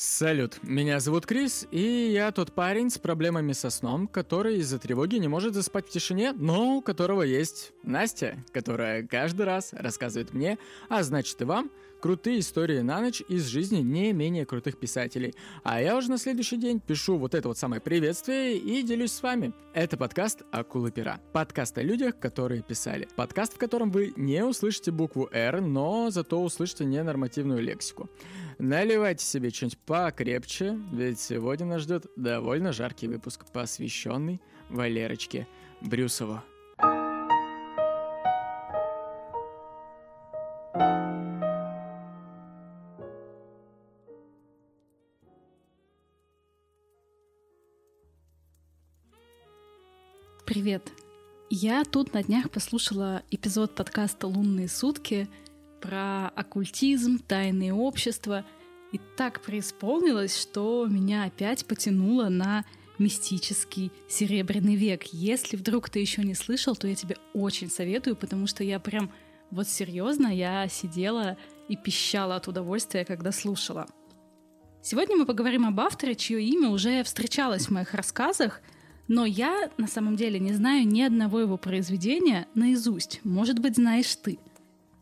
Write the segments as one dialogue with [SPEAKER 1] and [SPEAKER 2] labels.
[SPEAKER 1] Салют, меня зовут Крис, и я тот парень с проблемами со сном, который из-за тревоги не может заспать в тишине, но у которого есть Настя, которая каждый раз рассказывает мне, а значит и вам, крутые истории на ночь из жизни не менее крутых писателей. А я уже на следующий день пишу вот это вот самое приветствие и делюсь с вами. Это подкаст «Акулы пера». Подкаст о людях, которые писали. Подкаст, в котором вы не услышите букву «Р», но зато услышите ненормативную лексику. Наливайте себе что-нибудь покрепче, ведь сегодня нас ждет довольно жаркий выпуск, посвященный Валерочке Брюсову.
[SPEAKER 2] Привет! Я тут на днях послушала эпизод подкаста «Лунные сутки» про оккультизм, тайные общества, и так преисполнилось, что меня опять потянуло на мистический серебряный век. Если вдруг ты еще не слышал, то я тебе очень советую, потому что я прям вот серьезно, я сидела и пищала от удовольствия, когда слушала. Сегодня мы поговорим об авторе, чье имя уже встречалось в моих рассказах — но я на самом деле не знаю ни одного его произведения наизусть. Может быть, знаешь ты.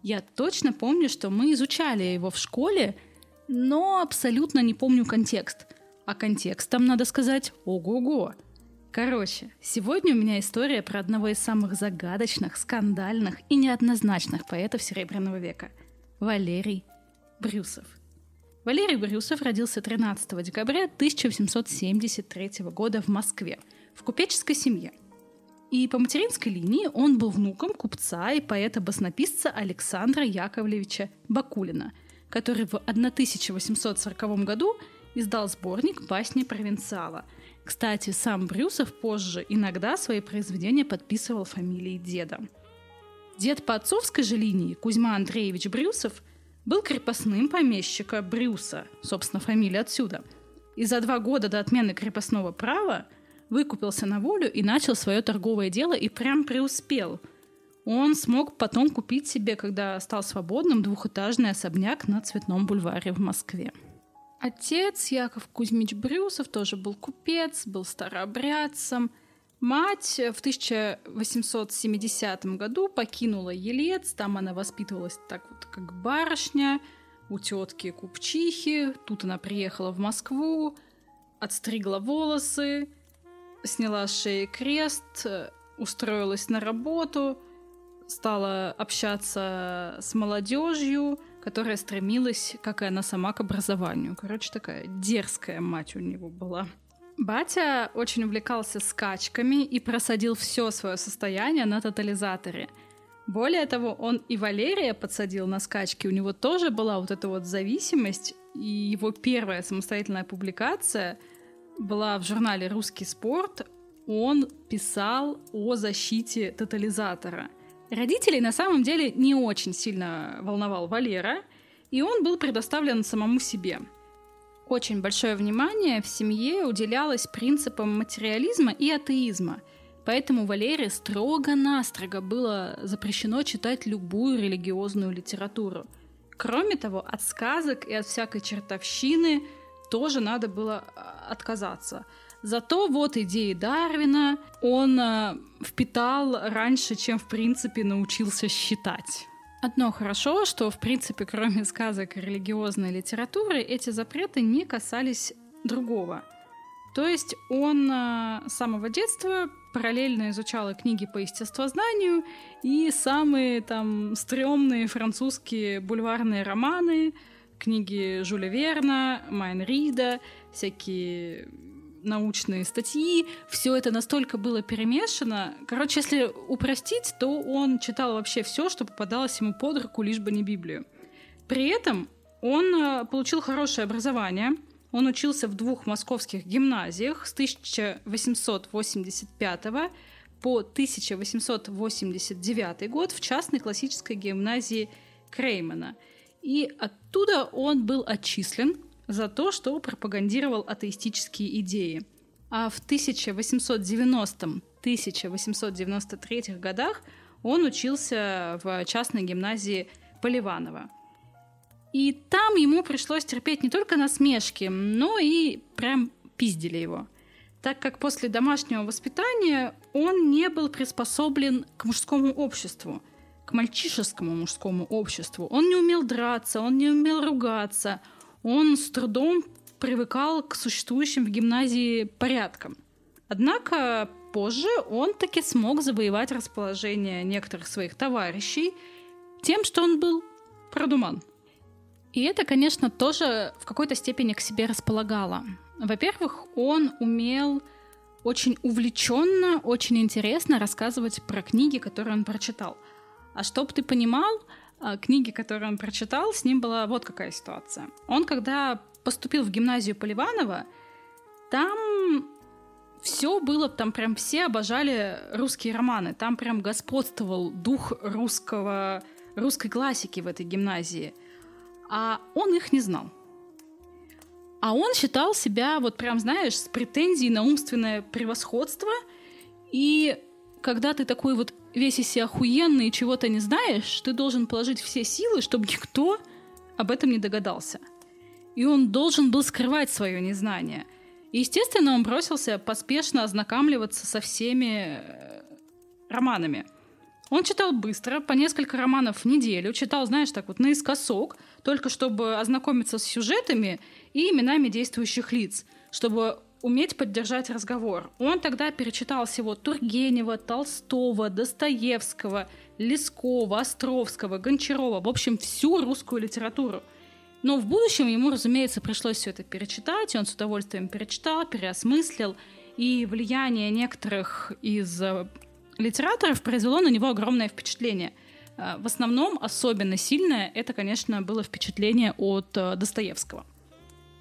[SPEAKER 2] Я точно помню, что мы изучали его в школе, но абсолютно не помню контекст. А контекстом, надо сказать, ого-го. Короче, сегодня у меня история про одного из самых загадочных, скандальных и неоднозначных поэтов Серебряного века – Валерий Брюсов. Валерий Брюсов родился 13 декабря 1873 года в Москве – в купеческой семье. И по материнской линии он был внуком купца и поэта-баснописца Александра Яковлевича Бакулина, который в 1840 году издал сборник басни провинциала. Кстати, сам Брюсов позже иногда свои произведения подписывал фамилией деда. Дед по отцовской же линии, Кузьма Андреевич Брюсов, был крепостным помещика Брюса, собственно, фамилия отсюда. И за два года до отмены крепостного права выкупился на волю и начал свое торговое дело и прям преуспел. Он смог потом купить себе, когда стал свободным, двухэтажный особняк на Цветном бульваре в Москве. Отец Яков Кузьмич Брюсов тоже был купец, был старообрядцем. Мать в 1870 году покинула Елец, там она воспитывалась так вот, как барышня, у тетки купчихи. Тут она приехала в Москву, отстригла волосы, сняла с шеи крест, устроилась на работу, стала общаться с молодежью, которая стремилась, как и она сама, к образованию. Короче, такая дерзкая мать у него была. Батя очень увлекался скачками и просадил все свое состояние на тотализаторе. Более того, он и Валерия подсадил на скачки. У него тоже была вот эта вот зависимость, и его первая самостоятельная публикация — была в журнале «Русский спорт», он писал о защите тотализатора. Родителей на самом деле не очень сильно волновал Валера, и он был предоставлен самому себе. Очень большое внимание в семье уделялось принципам материализма и атеизма, поэтому Валере строго-настрого было запрещено читать любую религиозную литературу. Кроме того, от сказок и от всякой чертовщины – тоже надо было отказаться. Зато вот идеи Дарвина он э, впитал раньше, чем в принципе научился считать. Одно хорошо, что в принципе кроме сказок и религиозной литературы эти запреты не касались другого. То есть он э, с самого детства параллельно изучал книги по естествознанию и самые там стрёмные французские бульварные романы, книги Жюля Верна, Майн Рида, всякие научные статьи, все это настолько было перемешано. Короче, если упростить, то он читал вообще все, что попадалось ему под руку, лишь бы не Библию. При этом он э, получил хорошее образование. Он учился в двух московских гимназиях с 1885 по 1889 год в частной классической гимназии Креймана – и оттуда он был отчислен за то, что пропагандировал атеистические идеи. А в 1890-1893 годах он учился в частной гимназии Поливанова. И там ему пришлось терпеть не только насмешки, но и прям пиздили его. Так как после домашнего воспитания он не был приспособлен к мужскому обществу, к мальчишескому мужскому обществу. Он не умел драться, он не умел ругаться, он с трудом привыкал к существующим в гимназии порядкам. Однако позже он таки смог завоевать расположение некоторых своих товарищей тем, что он был продуман – и это, конечно, тоже в какой-то степени к себе располагало. Во-первых, он умел очень увлеченно, очень интересно рассказывать про книги, которые он прочитал. А чтобы ты понимал, книги, которые он прочитал, с ним была вот какая ситуация. Он, когда поступил в гимназию Поливанова, там все было, там прям все обожали русские романы, там прям господствовал дух русского, русской классики в этой гимназии – а он их не знал. А он считал себя, вот прям, знаешь, с претензией на умственное превосходство. И когда ты такой вот весь из себя охуенный и чего-то не знаешь, ты должен положить все силы, чтобы никто об этом не догадался. И он должен был скрывать свое незнание. И, естественно, он бросился поспешно ознакомливаться со всеми э, романами – он читал быстро, по несколько романов в неделю, читал, знаешь, так вот наискосок, только чтобы ознакомиться с сюжетами и именами действующих лиц, чтобы уметь поддержать разговор. Он тогда перечитал всего Тургенева, Толстого, Достоевского, Лескова, Островского, Гончарова, в общем, всю русскую литературу. Но в будущем ему, разумеется, пришлось все это перечитать, и он с удовольствием перечитал, переосмыслил, и влияние некоторых из э, литераторов произвело на него огромное впечатление. Э, в основном особенно сильное это, конечно, было впечатление от э, Достоевского.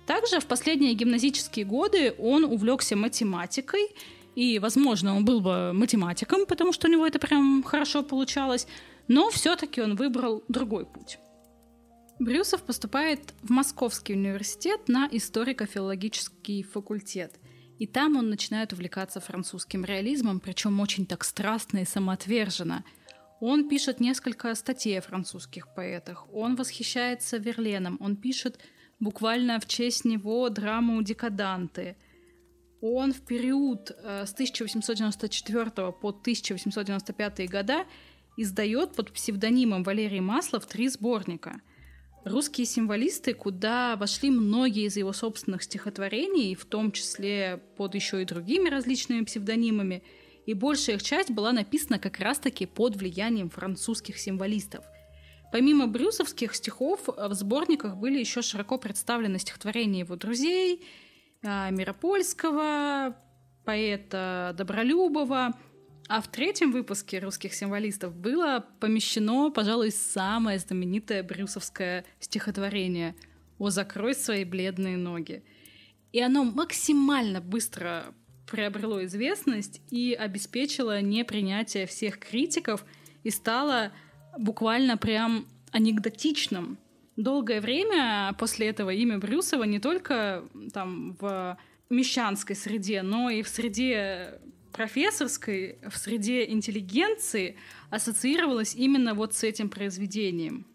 [SPEAKER 2] Также в последние гимназические годы он увлекся математикой, и, возможно, он был бы математиком, потому что у него это прям хорошо получалось, но все-таки он выбрал другой путь. Брюсов поступает в Московский университет на историко-филологический факультет – и там он начинает увлекаться французским реализмом, причем очень так страстно и самоотверженно. Он пишет несколько статей о французских поэтах, он восхищается Верленом, он пишет буквально в честь него драму «Декаданты». Он в период э, с 1894 по 1895 года издает под псевдонимом Валерий Маслов три сборника – русские символисты, куда вошли многие из его собственных стихотворений, в том числе под еще и другими различными псевдонимами, и большая их часть была написана как раз-таки под влиянием французских символистов. Помимо брюсовских стихов, в сборниках были еще широко представлены стихотворения его друзей, а, Миропольского, поэта Добролюбова – а в третьем выпуске русских символистов было помещено, пожалуй, самое знаменитое брюсовское стихотворение «О, закрой свои бледные ноги». И оно максимально быстро приобрело известность и обеспечило непринятие всех критиков и стало буквально прям анекдотичным. Долгое время после этого имя Брюсова не только там в мещанской среде, но и в среде профессорской в среде интеллигенции ассоциировалась именно вот с этим произведением.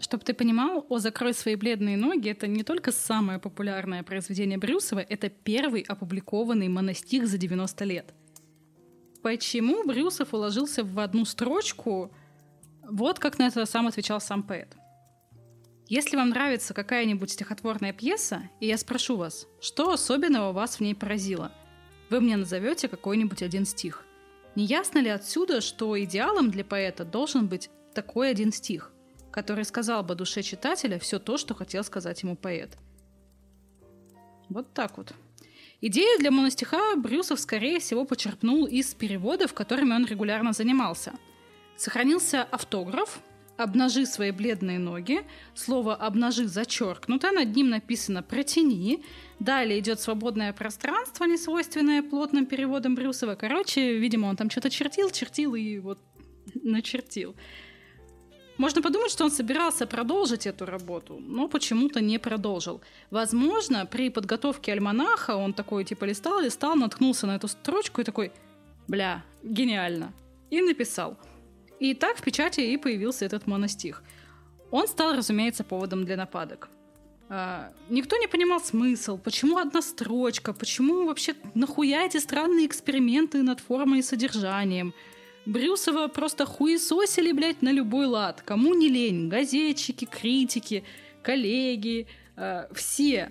[SPEAKER 2] Чтобы ты понимал, «О, закрой свои бледные ноги» — это не только самое популярное произведение Брюсова, это первый опубликованный монастих за 90 лет. Почему Брюсов уложился в одну строчку? Вот как на это сам отвечал сам поэт. Если вам нравится какая-нибудь стихотворная пьеса, и я спрошу вас, что особенного вас в ней поразило – вы мне назовете какой-нибудь один стих. Не ясно ли отсюда, что идеалом для поэта должен быть такой один стих, который сказал бы душе читателя все то, что хотел сказать ему поэт? Вот так вот. Идею для моностиха Брюсов, скорее всего, почерпнул из переводов, которыми он регулярно занимался. Сохранился автограф, «Обнажи свои бледные ноги». Слово «обнажи» зачеркнуто, над ним написано «протяни». Далее идет свободное пространство, не свойственное плотным переводом Брюсова. Короче, видимо, он там что-то чертил, чертил и вот начертил. Можно подумать, что он собирался продолжить эту работу, но почему-то не продолжил. Возможно, при подготовке альманаха он такой типа листал, листал, наткнулся на эту строчку и такой, бля, гениально. И написал – и так в печати и появился этот моностих. Он стал, разумеется, поводом для нападок. А, никто не понимал смысл, почему одна строчка, почему вообще нахуя эти странные эксперименты над формой и содержанием. Брюсова просто хуесосили, блядь, на любой лад. Кому не лень. Газетчики, критики, коллеги, э, все.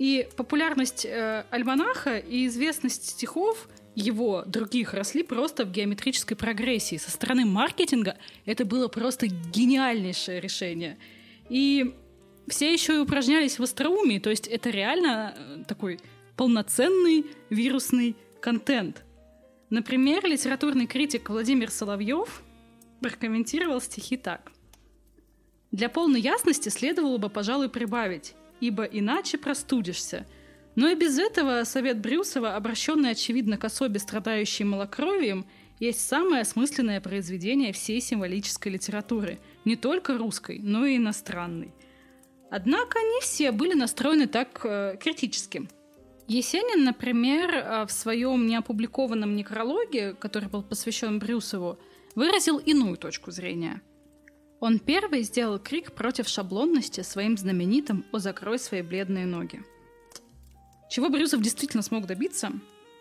[SPEAKER 2] И популярность э, альманаха и известность стихов его других росли просто в геометрической прогрессии. Со стороны маркетинга это было просто гениальнейшее решение. И все еще и упражнялись в остроумии, то есть это реально э, такой полноценный вирусный контент. Например, литературный критик Владимир Соловьев прокомментировал стихи так. Для полной ясности следовало бы, пожалуй, прибавить, ибо иначе простудишься. Но и без этого совет Брюсова, обращенный, очевидно, к особе, страдающей малокровием, есть самое осмысленное произведение всей символической литературы, не только русской, но и иностранной – Однако не все были настроены так э, критически. Есенин, например, э, в своем неопубликованном некрологе, который был посвящен Брюсову, выразил иную точку зрения. Он первый сделал крик против шаблонности своим знаменитым «О, закрой свои бледные ноги». Чего Брюсов действительно смог добиться,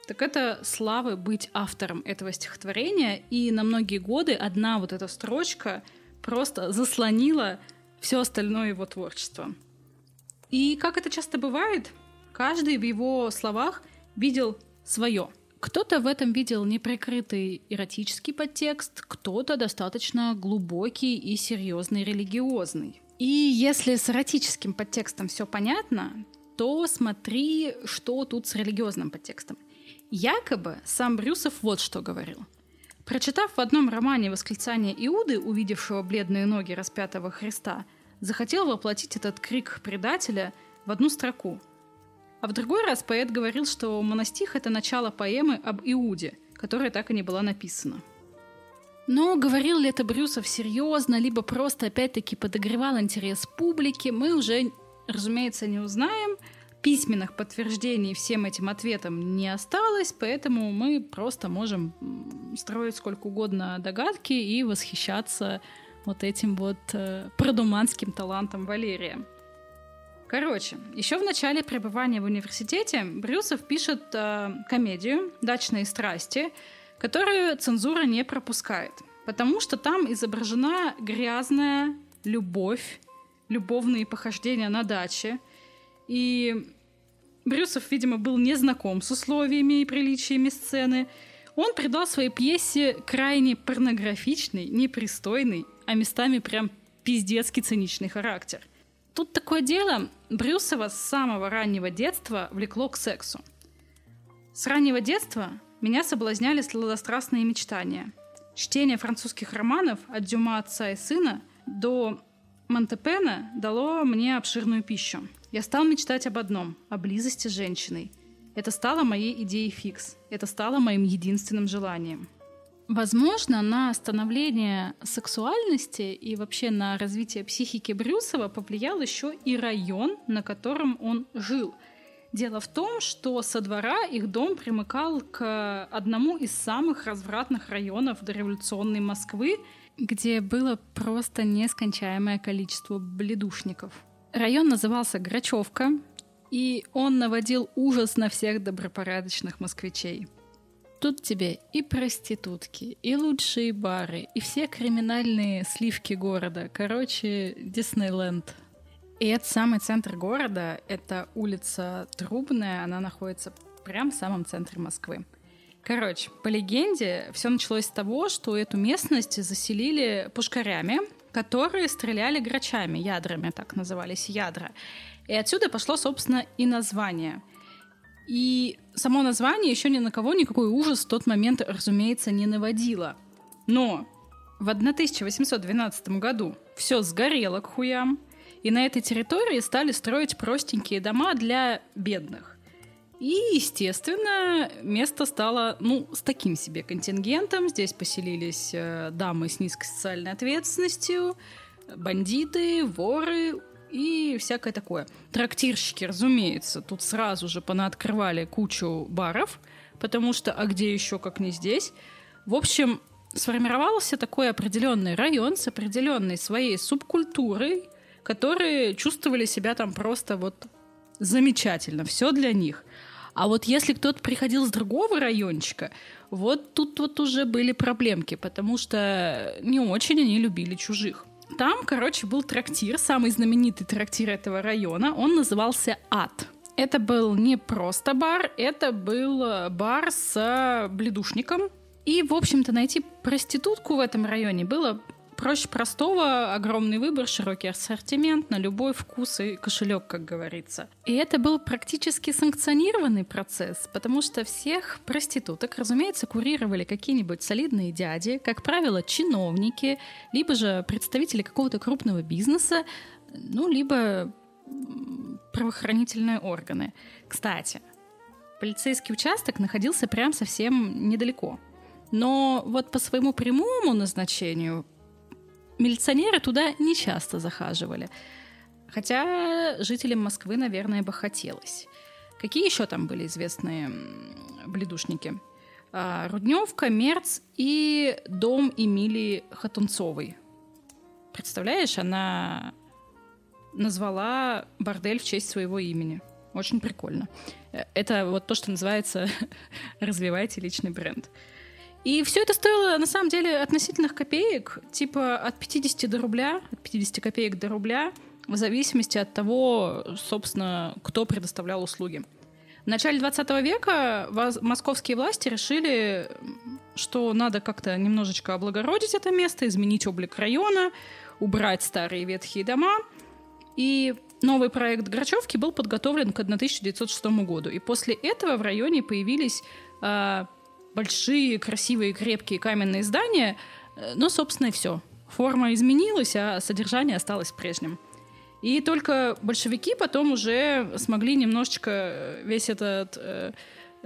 [SPEAKER 2] так это славы быть автором этого стихотворения, и на многие годы одна вот эта строчка просто заслонила все остальное его творчество. И как это часто бывает, каждый в его словах видел свое. Кто-то в этом видел неприкрытый эротический подтекст, кто-то достаточно глубокий и серьезный религиозный. И если с эротическим подтекстом все понятно, то смотри, что тут с религиозным подтекстом. Якобы сам Брюсов вот что говорил. Прочитав в одном романе восклицание Иуды, увидевшего бледные ноги распятого Христа, захотел воплотить этот крик предателя в одну строку. А в другой раз поэт говорил, что монастих — это начало поэмы об Иуде, которая так и не была написана. Но говорил ли это Брюсов серьезно, либо просто опять-таки подогревал интерес публики, мы уже, разумеется, не узнаем. Письменных подтверждений всем этим ответам не осталось, поэтому мы просто можем строить сколько угодно догадки и восхищаться вот этим вот э, продуманским талантом Валерия. Короче, еще в начале пребывания в университете Брюсов пишет э, комедию «Дачные страсти», которую цензура не пропускает, потому что там изображена грязная любовь, любовные похождения на даче. И Брюсов, видимо, был не знаком с условиями и приличиями сцены. Он придал своей пьесе крайне порнографичный, непристойный а местами прям пиздецкий циничный характер. Тут такое дело, Брюсова с самого раннего детства влекло к сексу. С раннего детства меня соблазняли сладострастные мечтания. Чтение французских романов от Дюма отца и сына до Монтепена дало мне обширную пищу. Я стал мечтать об одном – о близости с женщиной. Это стало моей идеей фикс. Это стало моим единственным желанием – Возможно, на становление сексуальности и вообще на развитие психики Брюсова повлиял еще и район, на котором он жил. Дело в том, что со двора их дом примыкал к одному из самых развратных районов дореволюционной Москвы, где было просто нескончаемое количество бледушников. Район назывался Грачевка, и он наводил ужас на всех добропорядочных москвичей. Тут тебе и проститутки, и лучшие бары, и все криминальные сливки города. Короче, Диснейленд. И это самый центр города, это улица Трубная, она находится прямо в самом центре Москвы. Короче, по легенде, все началось с того, что эту местность заселили пушкарями, которые стреляли грачами, ядрами так назывались ядра. И отсюда пошло, собственно, и название – и само название еще ни на кого никакой ужас в тот момент, разумеется, не наводило. Но в 1812 году все сгорело к хуям, и на этой территории стали строить простенькие дома для бедных. И, естественно, место стало, ну, с таким себе контингентом. Здесь поселились э, дамы с низкой социальной ответственностью, бандиты, воры, и всякое такое. Трактирщики, разумеется, тут сразу же понаоткрывали кучу баров, потому что, а где еще, как не здесь? В общем, сформировался такой определенный район с определенной своей субкультурой, которые чувствовали себя там просто вот замечательно, все для них. А вот если кто-то приходил с другого райончика, вот тут вот уже были проблемки, потому что не очень они любили чужих. Там, короче, был трактир, самый знаменитый трактир этого района. Он назывался «Ад». Это был не просто бар, это был э, бар с э, бледушником. И, в общем-то, найти проститутку в этом районе было проще простого, огромный выбор, широкий ассортимент на любой вкус и кошелек, как говорится. И это был практически санкционированный процесс, потому что всех проституток, разумеется, курировали какие-нибудь солидные дяди, как правило, чиновники, либо же представители какого-то крупного бизнеса, ну, либо правоохранительные органы. Кстати, полицейский участок находился прям совсем недалеко. Но вот по своему прямому назначению милиционеры туда не часто захаживали. Хотя жителям Москвы, наверное, бы хотелось. Какие еще там были известные бледушники? А, Рудневка, Мерц и дом Эмилии Хатунцовой. Представляешь, она назвала бордель в честь своего имени. Очень прикольно. Э, это вот то, что называется «развивайте личный бренд». И все это стоило, на самом деле, относительных копеек, типа от 50 до рубля, от 50 копеек до рубля, в зависимости от того, собственно, кто предоставлял услуги. В начале 20 века московские власти решили, что надо как-то немножечко облагородить это место, изменить облик района, убрать старые ветхие дома. И новый проект Грачевки был подготовлен к 1906 году. И после этого в районе появились а, большие, красивые, крепкие каменные здания, э, но, собственно, и все. Форма изменилась, а содержание осталось прежним. И только большевики потом уже смогли немножечко э, весь этот э,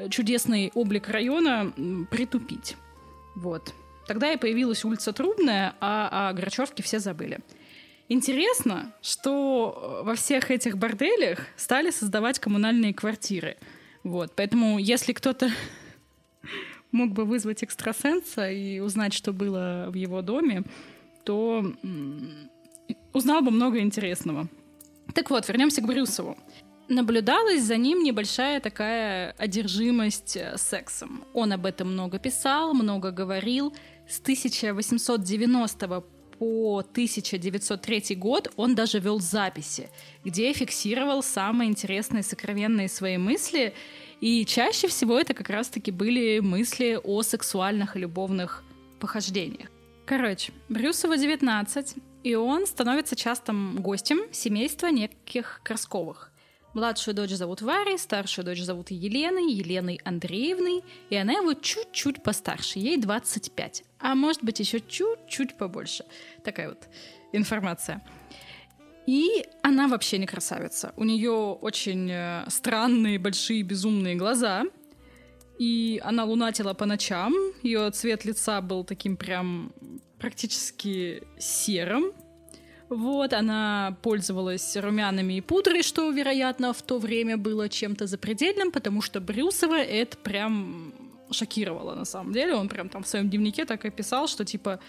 [SPEAKER 2] чудесный облик района притупить. Вот. Тогда и появилась улица Трубная, а о Грачевке все забыли. Интересно, что во всех этих борделях стали создавать коммунальные квартиры. Вот. Поэтому, если кто-то мог бы вызвать экстрасенса и узнать, что было в его доме, то узнал бы много интересного. Так вот, вернемся к Брюсову. Наблюдалась за ним небольшая такая одержимость э, сексом. Он об этом много писал, много говорил. С 1890 по 1903 год он даже вел записи, где фиксировал самые интересные сокровенные свои мысли и чаще всего это как раз-таки были мысли о сексуальных и любовных похождениях. Короче, Брюсова 19, и он становится частым гостем семейства неких Красковых. Младшую дочь зовут Варей, старшую дочь зовут Еленой, Еленой Андреевной, и она его чуть-чуть постарше, ей 25, а может быть еще чуть-чуть побольше. Такая вот информация. И она вообще не красавица. У нее очень э, странные, большие, безумные глаза. И она лунатила по ночам. Ее цвет лица был таким прям практически серым. Вот, она пользовалась румянами и пудрой, что, вероятно, в то время было чем-то запредельным, потому что Брюсова это прям шокировало на самом деле. Он прям там в своем дневнике так и писал, что типа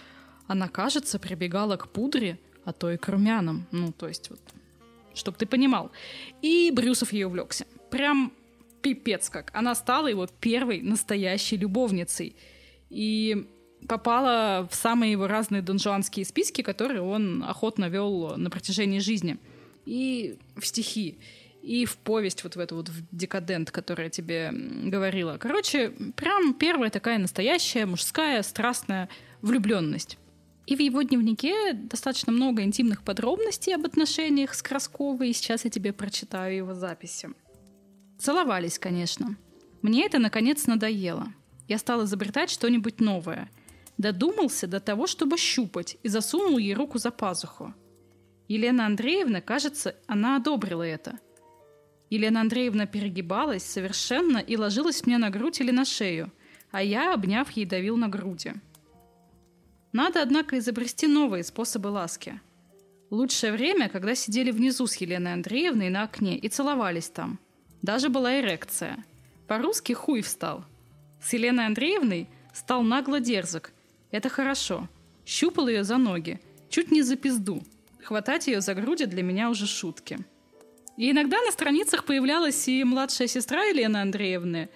[SPEAKER 2] она, кажется, прибегала к пудре, а то и к румянам. Ну, то есть вот, чтобы ты понимал. И Брюсов ей увлекся. Прям пипец как. Она стала его первой настоящей любовницей. И попала в самые его разные донжуанские списки, которые он охотно вел на протяжении жизни. И в стихи, и в повесть вот в эту вот в декадент, которая тебе говорила. Короче, прям первая такая настоящая мужская страстная влюбленность. И в его дневнике достаточно много интимных подробностей об отношениях с Красковой, и сейчас я тебе прочитаю его записи. Целовались, конечно. Мне это, наконец, надоело. Я стал изобретать что-нибудь новое. Додумался до того, чтобы щупать, и засунул ей руку за пазуху. Елена Андреевна, кажется, она одобрила это. Елена Андреевна перегибалась совершенно и ложилась мне на грудь или на шею, а я, обняв ей, давил на груди. Надо, однако, изобрести новые способы ласки. Лучшее время, когда сидели внизу с Еленой Андреевной на окне и целовались там. Даже была эрекция. По-русски хуй встал. С Еленой Андреевной стал нагло дерзок. Это хорошо. Щупал ее за ноги. Чуть не за пизду. Хватать ее за груди для меня уже шутки. И иногда на страницах появлялась и младшая сестра Елены Андреевны.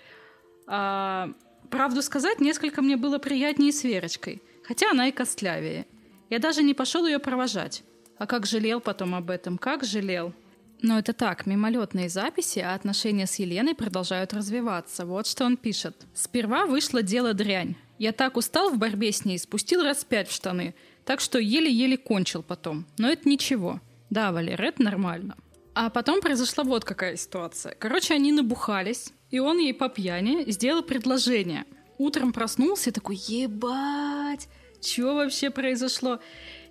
[SPEAKER 2] А, правду сказать, несколько мне было приятнее с Верочкой, хотя она и костлявее. Я даже не пошел ее провожать. А как жалел потом об этом, как жалел. Но это так, мимолетные записи, а отношения с Еленой продолжают развиваться. Вот что он пишет. «Сперва вышло дело дрянь. Я так устал в борьбе с ней, спустил раз пять в штаны. Так что еле-еле кончил потом. Но это ничего. Да, Валер, это нормально. А потом произошла вот какая ситуация. Короче, они набухались, и он ей по пьяни сделал предложение. Утром проснулся и такой, ебать, что вообще произошло?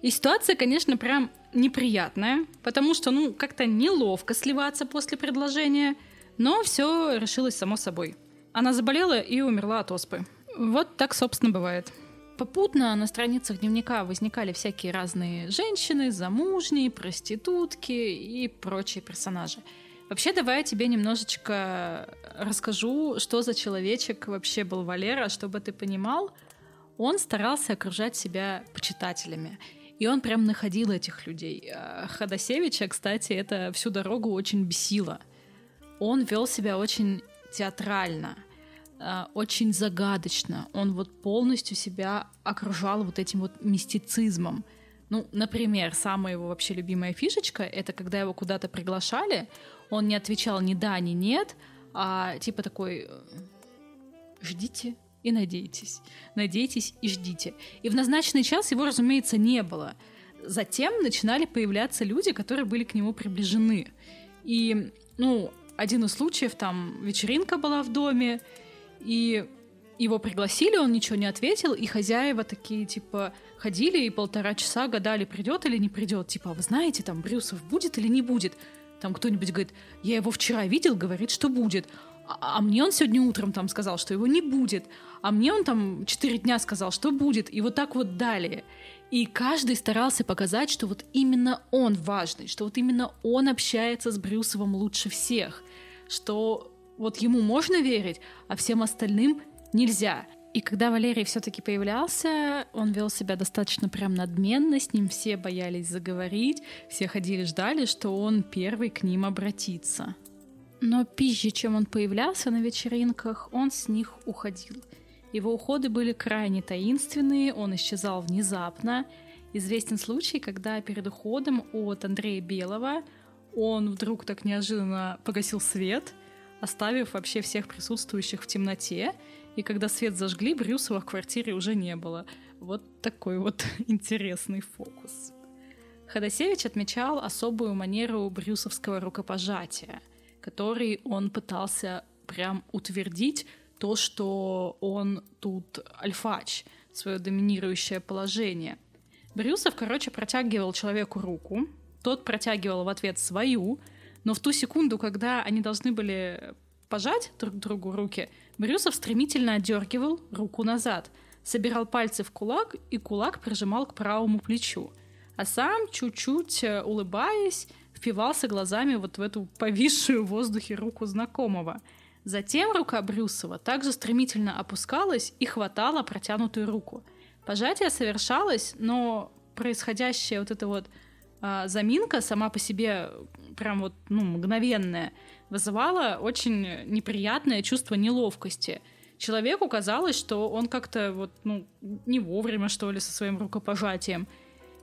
[SPEAKER 2] И ситуация, конечно, прям неприятная, потому что, ну, как-то неловко сливаться после предложения, но все решилось само собой. Она заболела и умерла от оспы. Вот так, собственно, бывает. Попутно на страницах дневника возникали всякие разные женщины, замужние, проститутки и прочие персонажи. Вообще, давай я тебе немножечко расскажу, что за человечек вообще был Валера, чтобы ты понимал. Он старался окружать себя почитателями. И он прям находил этих людей. А Ходосевича, кстати, это всю дорогу очень бесило. Он вел себя очень театрально — Э, очень загадочно. Он вот полностью себя окружал вот этим вот мистицизмом. Ну, например, самая его вообще любимая фишечка — это когда его куда-то приглашали, он не отвечал ни да, ни нет, а типа такой э, «ждите и надейтесь, надейтесь и ждите». И в назначенный час его, разумеется, не было. Затем начинали появляться люди, которые были к нему приближены. И, ну, один из случаев, там, вечеринка была в доме, и его пригласили, он ничего не ответил, и хозяева такие, типа, ходили и полтора часа гадали, придет или не придет. Типа, а вы знаете, там, Брюсов будет или не будет? Там кто-нибудь говорит, я его вчера видел, говорит, что будет. А, а мне он сегодня утром там сказал, что его не будет. А мне он там четыре дня сказал, что будет. И вот так вот далее. И каждый старался показать, что вот именно он важный, что вот именно он общается с Брюсовым лучше всех, что вот ему можно верить, а всем остальным нельзя. И когда Валерий все-таки появлялся, он вел себя достаточно прям надменно, с ним все боялись заговорить, все ходили, ждали, что он первый к ним обратится. Но пизже, чем он появлялся на вечеринках, он с них уходил. Его уходы были крайне таинственные, он исчезал внезапно. Известен случай, когда перед уходом от Андрея Белого он вдруг так неожиданно погасил свет — оставив вообще всех присутствующих в темноте, и когда свет зажгли, Брюсова в квартире уже не было. Вот такой вот интересный фокус. Ходосевич отмечал особую манеру брюсовского рукопожатия, который он пытался прям утвердить то, что он тут альфач, свое доминирующее положение. Брюсов, короче, протягивал человеку руку, тот протягивал в ответ свою, но в ту секунду, когда они должны были пожать друг другу руки, Брюсов стремительно отдергивал руку назад, собирал пальцы в кулак и кулак прижимал к правому плечу, а сам, чуть-чуть э, улыбаясь, впивался глазами вот в эту повисшую в воздухе руку знакомого. Затем рука Брюсова также стремительно опускалась и хватала протянутую руку. Пожатие совершалось, но происходящая вот эта вот а, заминка сама по себе прям вот, ну, мгновенная, вызывала очень неприятное чувство неловкости. Человеку казалось, что он как-то вот, ну, не вовремя, что ли, со своим рукопожатием.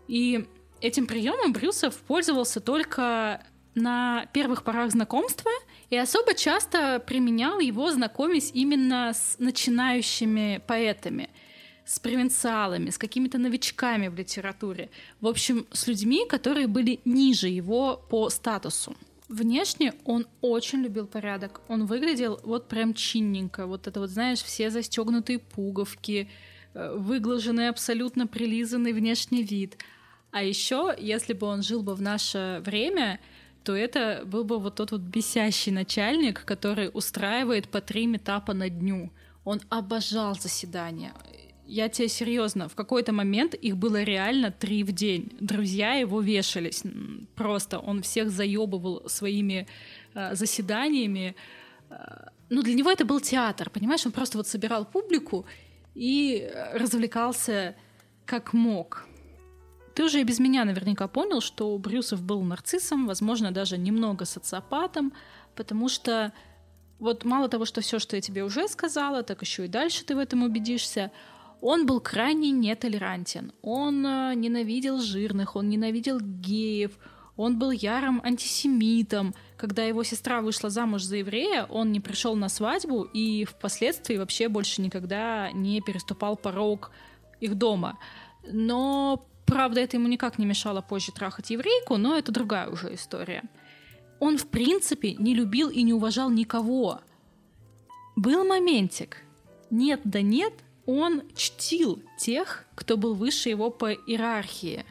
[SPEAKER 2] И этим приемом Брюсов пользовался только на первых порах знакомства и особо часто применял его, знакомясь именно с начинающими поэтами – с провинциалами, с какими-то новичками в литературе. В общем, с людьми, которые были ниже его по статусу. Внешне он очень любил порядок. Он выглядел вот прям чинненько. Вот это вот, знаешь, все застегнутые пуговки, э, выглаженный, абсолютно прилизанный внешний вид. А еще, если бы он жил бы в наше время, то это был бы вот тот вот бесящий начальник, который устраивает по три метапа на дню. Он обожал заседания я тебе серьезно, в какой-то момент их было реально три в день. Друзья его вешались. Просто он всех заебывал своими э, заседаниями. Э, ну, для него это был театр, понимаешь? Он просто вот собирал публику и развлекался как мог. Ты уже и без меня наверняка понял, что Брюсов был нарциссом, возможно, даже немного социопатом, потому что вот мало того, что все, что я тебе уже сказала, так еще и дальше ты в этом убедишься. Он был крайне нетолерантен. Он э, ненавидел жирных, он ненавидел геев, он был ярым антисемитом. Когда его сестра вышла замуж за еврея, он не пришел на свадьбу и впоследствии вообще больше никогда не переступал порог их дома. Но, правда, это ему никак не мешало позже трахать еврейку, но это другая уже история. Он, в принципе, не любил и не уважал никого. Был моментик. Нет да нет, он чтил тех, кто был выше его по иерархии.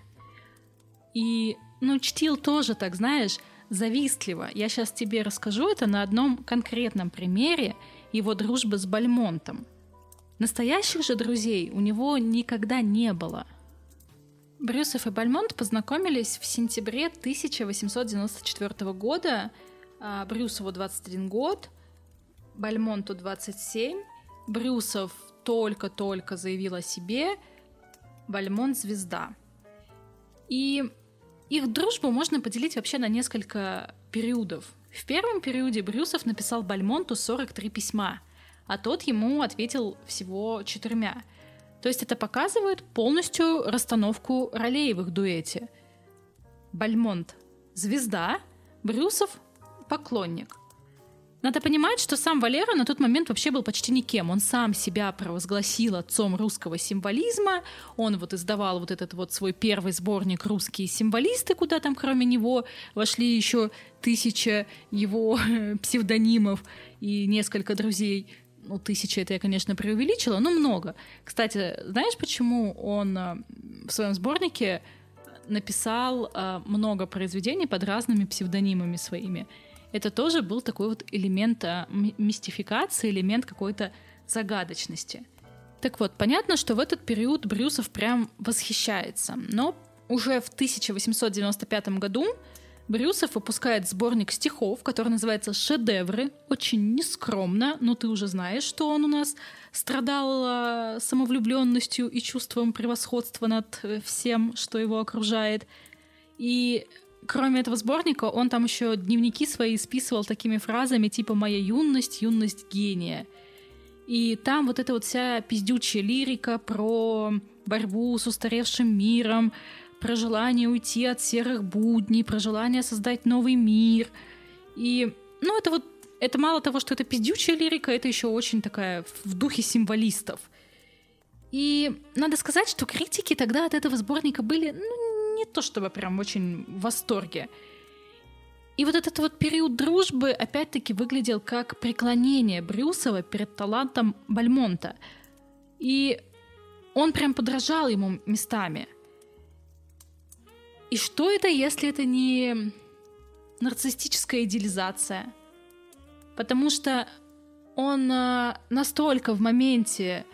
[SPEAKER 2] И, ну, чтил тоже, так знаешь, завистливо. Я сейчас тебе расскажу это на одном конкретном примере его дружбы с Бальмонтом. Настоящих же друзей у него никогда не было – Брюсов и Бальмонт познакомились в сентябре 1894 года. А, Брюсову 21 год, Бальмонту 27. Брюсов только-только заявил о себе, Бальмонт — звезда. И их дружбу можно поделить вообще на несколько периодов. В первом периоде Брюсов написал Бальмонту 43 письма, а тот ему ответил всего четырьмя — то есть это показывает полностью расстановку ролей в их дуэте. Бальмонт – звезда, Брюсов – поклонник. Надо понимать, что сам Валера на тот момент вообще был почти никем. Он сам себя провозгласил отцом русского символизма. Он вот издавал вот этот вот свой первый сборник «Русские символисты», куда там кроме него вошли еще тысяча его псевдонимов и несколько друзей ну, тысяча это я, конечно, преувеличила, но много. Кстати, знаешь, почему он э, в своем сборнике написал э, много произведений под разными псевдонимами своими? Это тоже был такой вот элемент э, мистификации, элемент какой-то загадочности. Так вот, понятно, что в этот период Брюсов прям восхищается, но уже в 1895 году Брюсов выпускает сборник стихов, который называется «Шедевры». Очень нескромно, но ты уже знаешь, что он у нас страдал э, самовлюбленностью и чувством превосходства над э, всем, что его окружает. И кроме этого сборника, он там еще дневники свои списывал такими фразами типа «Моя юность, юность гения». И там вот эта вот вся пиздючая лирика про борьбу с устаревшим миром, про желание уйти от серых будней, про желание создать новый мир. И, ну, это вот, это мало того, что это пиздючая лирика, это еще очень такая в духе символистов. И надо сказать, что критики тогда от этого сборника были, ну, не то чтобы прям очень в восторге. И вот этот вот период дружбы опять-таки выглядел как преклонение Брюсова перед талантом Бальмонта. И он прям подражал ему местами – и что это, если это не нарциссическая идеализация? Потому что он э, настолько в моменте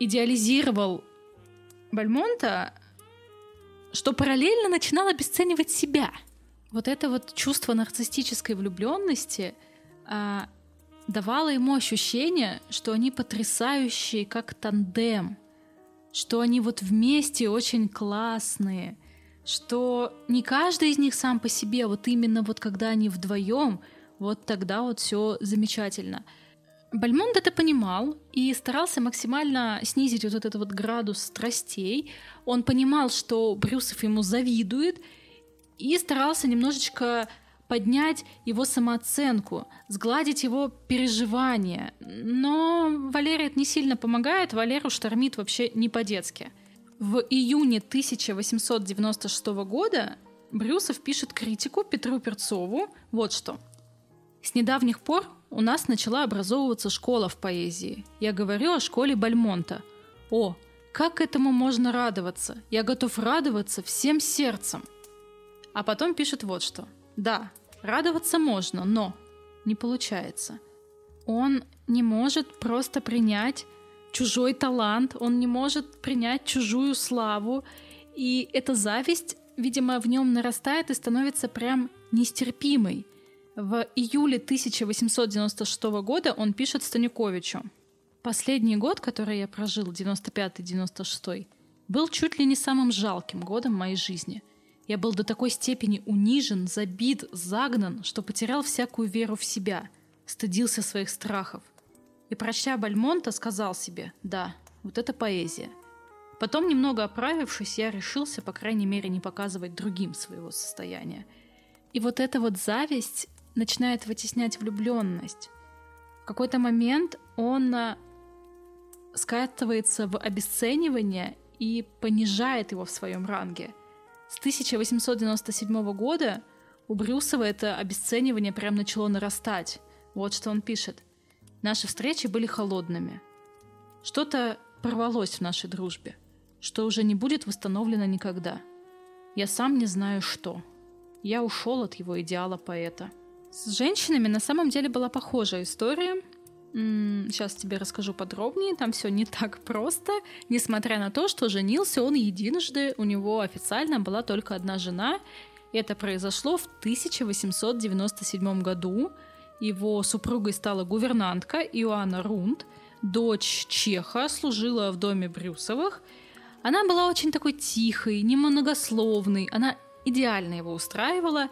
[SPEAKER 2] идеализировал Бальмонта, что параллельно начинал обесценивать себя. Вот это вот чувство нарциссической влюбленности а, давало ему ощущение, что они потрясающие как тандем, что они вот вместе очень классные — что не каждый из них сам по себе, вот именно вот когда они вдвоем, вот тогда вот все замечательно. Бальмонд это понимал и старался максимально снизить вот этот вот градус страстей. Он понимал, что Брюсов ему завидует, и старался немножечко поднять его самооценку, сгладить его переживания. Но Валерий это не сильно помогает, Валеру штормит вообще не по-детски. В июне 1896 года Брюсов пишет критику Петру Перцову вот что. «С недавних пор у нас начала образовываться школа в поэзии. Я говорю о школе Бальмонта. О, как этому можно радоваться? Я готов радоваться всем сердцем». А потом пишет вот что. «Да, радоваться можно, но не получается. Он не может просто принять чужой талант, он не может принять чужую славу. И эта зависть, видимо, в нем нарастает и становится прям нестерпимой. В июле 1896 года он пишет Станюковичу. Последний год, который я прожил, 95-96, был чуть ли не самым жалким годом моей жизни. Я был до такой степени унижен, забит, загнан, что потерял всякую веру в себя, стыдился своих страхов. И, прощая Бальмонта, сказал себе «Да, вот это поэзия». Потом, немного оправившись, я решился, по крайней мере, не показывать другим своего состояния. И вот эта вот зависть начинает вытеснять влюбленность. В какой-то момент он а, скатывается в обесценивание и понижает его в своем ранге. С 1897 года у Брюсова это обесценивание прям начало нарастать. Вот что он пишет. Наши встречи были холодными. Что-то порвалось в нашей дружбе что уже не будет восстановлено никогда. Я сам не знаю что. Я ушел от его идеала поэта. С женщинами на самом деле была похожая история. Сейчас тебе расскажу подробнее. Там все не так просто. Несмотря на то, что женился он единожды, у него официально была только одна жена. Это произошло в 1897 году. Его супругой стала гувернантка Иоанна Рунд, дочь Чеха, служила в доме Брюсовых – она была очень такой тихой, немногословной, она идеально его устраивала.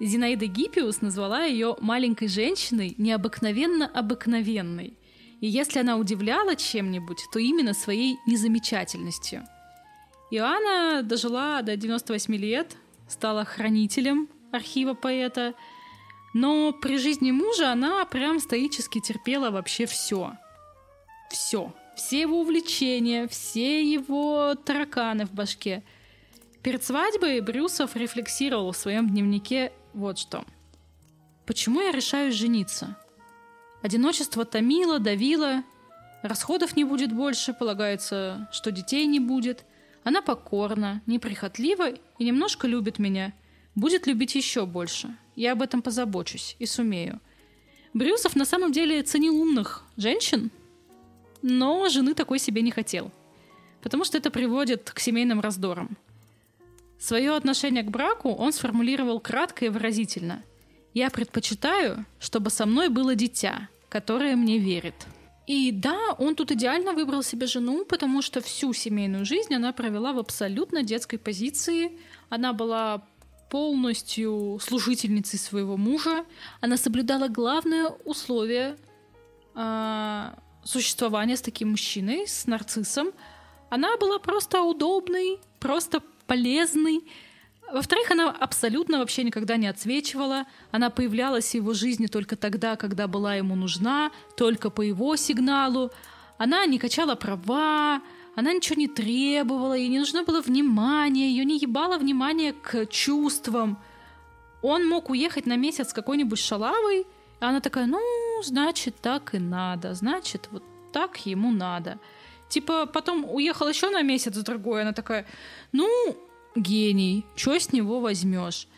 [SPEAKER 2] Зинаида Гиппиус назвала ее маленькой женщиной необыкновенно обыкновенной. И если она удивляла чем-нибудь, то именно своей незамечательностью. Иоанна дожила до 98 лет, стала хранителем архива поэта, но при жизни мужа она прям стоически терпела вообще все. Все все его увлечения, все его тараканы в башке. Перед свадьбой Брюсов рефлексировал в своем дневнике вот что. Почему я решаюсь жениться? Одиночество томило, давило, расходов не будет больше, полагается, что детей не будет. Она покорна, неприхотлива и немножко любит меня. Будет любить еще больше. Я об этом позабочусь и сумею. Брюсов на самом деле ценил умных женщин, но жены такой себе не хотел, потому что это приводит к семейным раздорам. Свое отношение к браку он сформулировал кратко и выразительно. «Я предпочитаю, чтобы со мной было дитя, которое мне верит». И да, он тут идеально выбрал себе жену, потому что всю семейную жизнь она провела в абсолютно детской позиции. Она была полностью служительницей своего мужа. Она соблюдала главное условие а, существования с таким мужчиной, с нарциссом, она была просто удобной, просто полезной. Во-вторых, она абсолютно вообще никогда не отсвечивала. Она появлялась в его жизни только тогда, когда была ему нужна, только по его сигналу. Она не качала права, она ничего не требовала, ей не нужно было внимание, ее не ебало внимание к чувствам. Он мог уехать на месяц с какой-нибудь шалавой, а она такая, ну, значит, так и надо, значит, вот так ему надо. Типа, потом уехал еще на месяц другой, она такая, ну, гений, что с него возьмешь?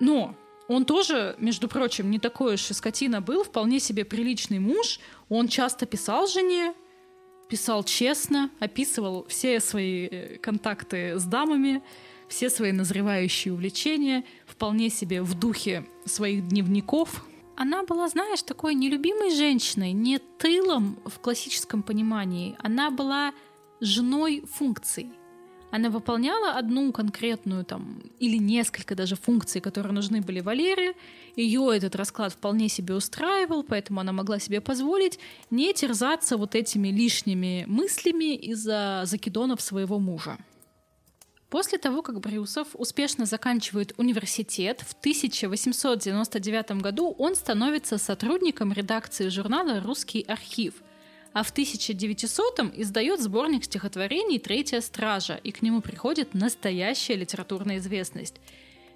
[SPEAKER 2] Но он тоже, между прочим, не такой уж и скотина был, вполне себе приличный муж. Он часто писал жене, писал честно, описывал все свои э, контакты с дамами, все свои назревающие увлечения, вполне себе в духе своих дневников, она была, знаешь, такой нелюбимой женщиной, не тылом в классическом понимании. Она была женой функций. Она выполняла одну конкретную там или несколько даже функций, которые нужны были Валере. Ее этот расклад вполне себе устраивал, поэтому она могла себе позволить не терзаться вот этими лишними мыслями из-за закидонов своего мужа. После того, как Брюсов успешно заканчивает университет, в 1899 году он становится сотрудником редакции журнала «Русский архив», а в 1900-м издает сборник стихотворений «Третья стража», и к нему приходит настоящая литературная известность.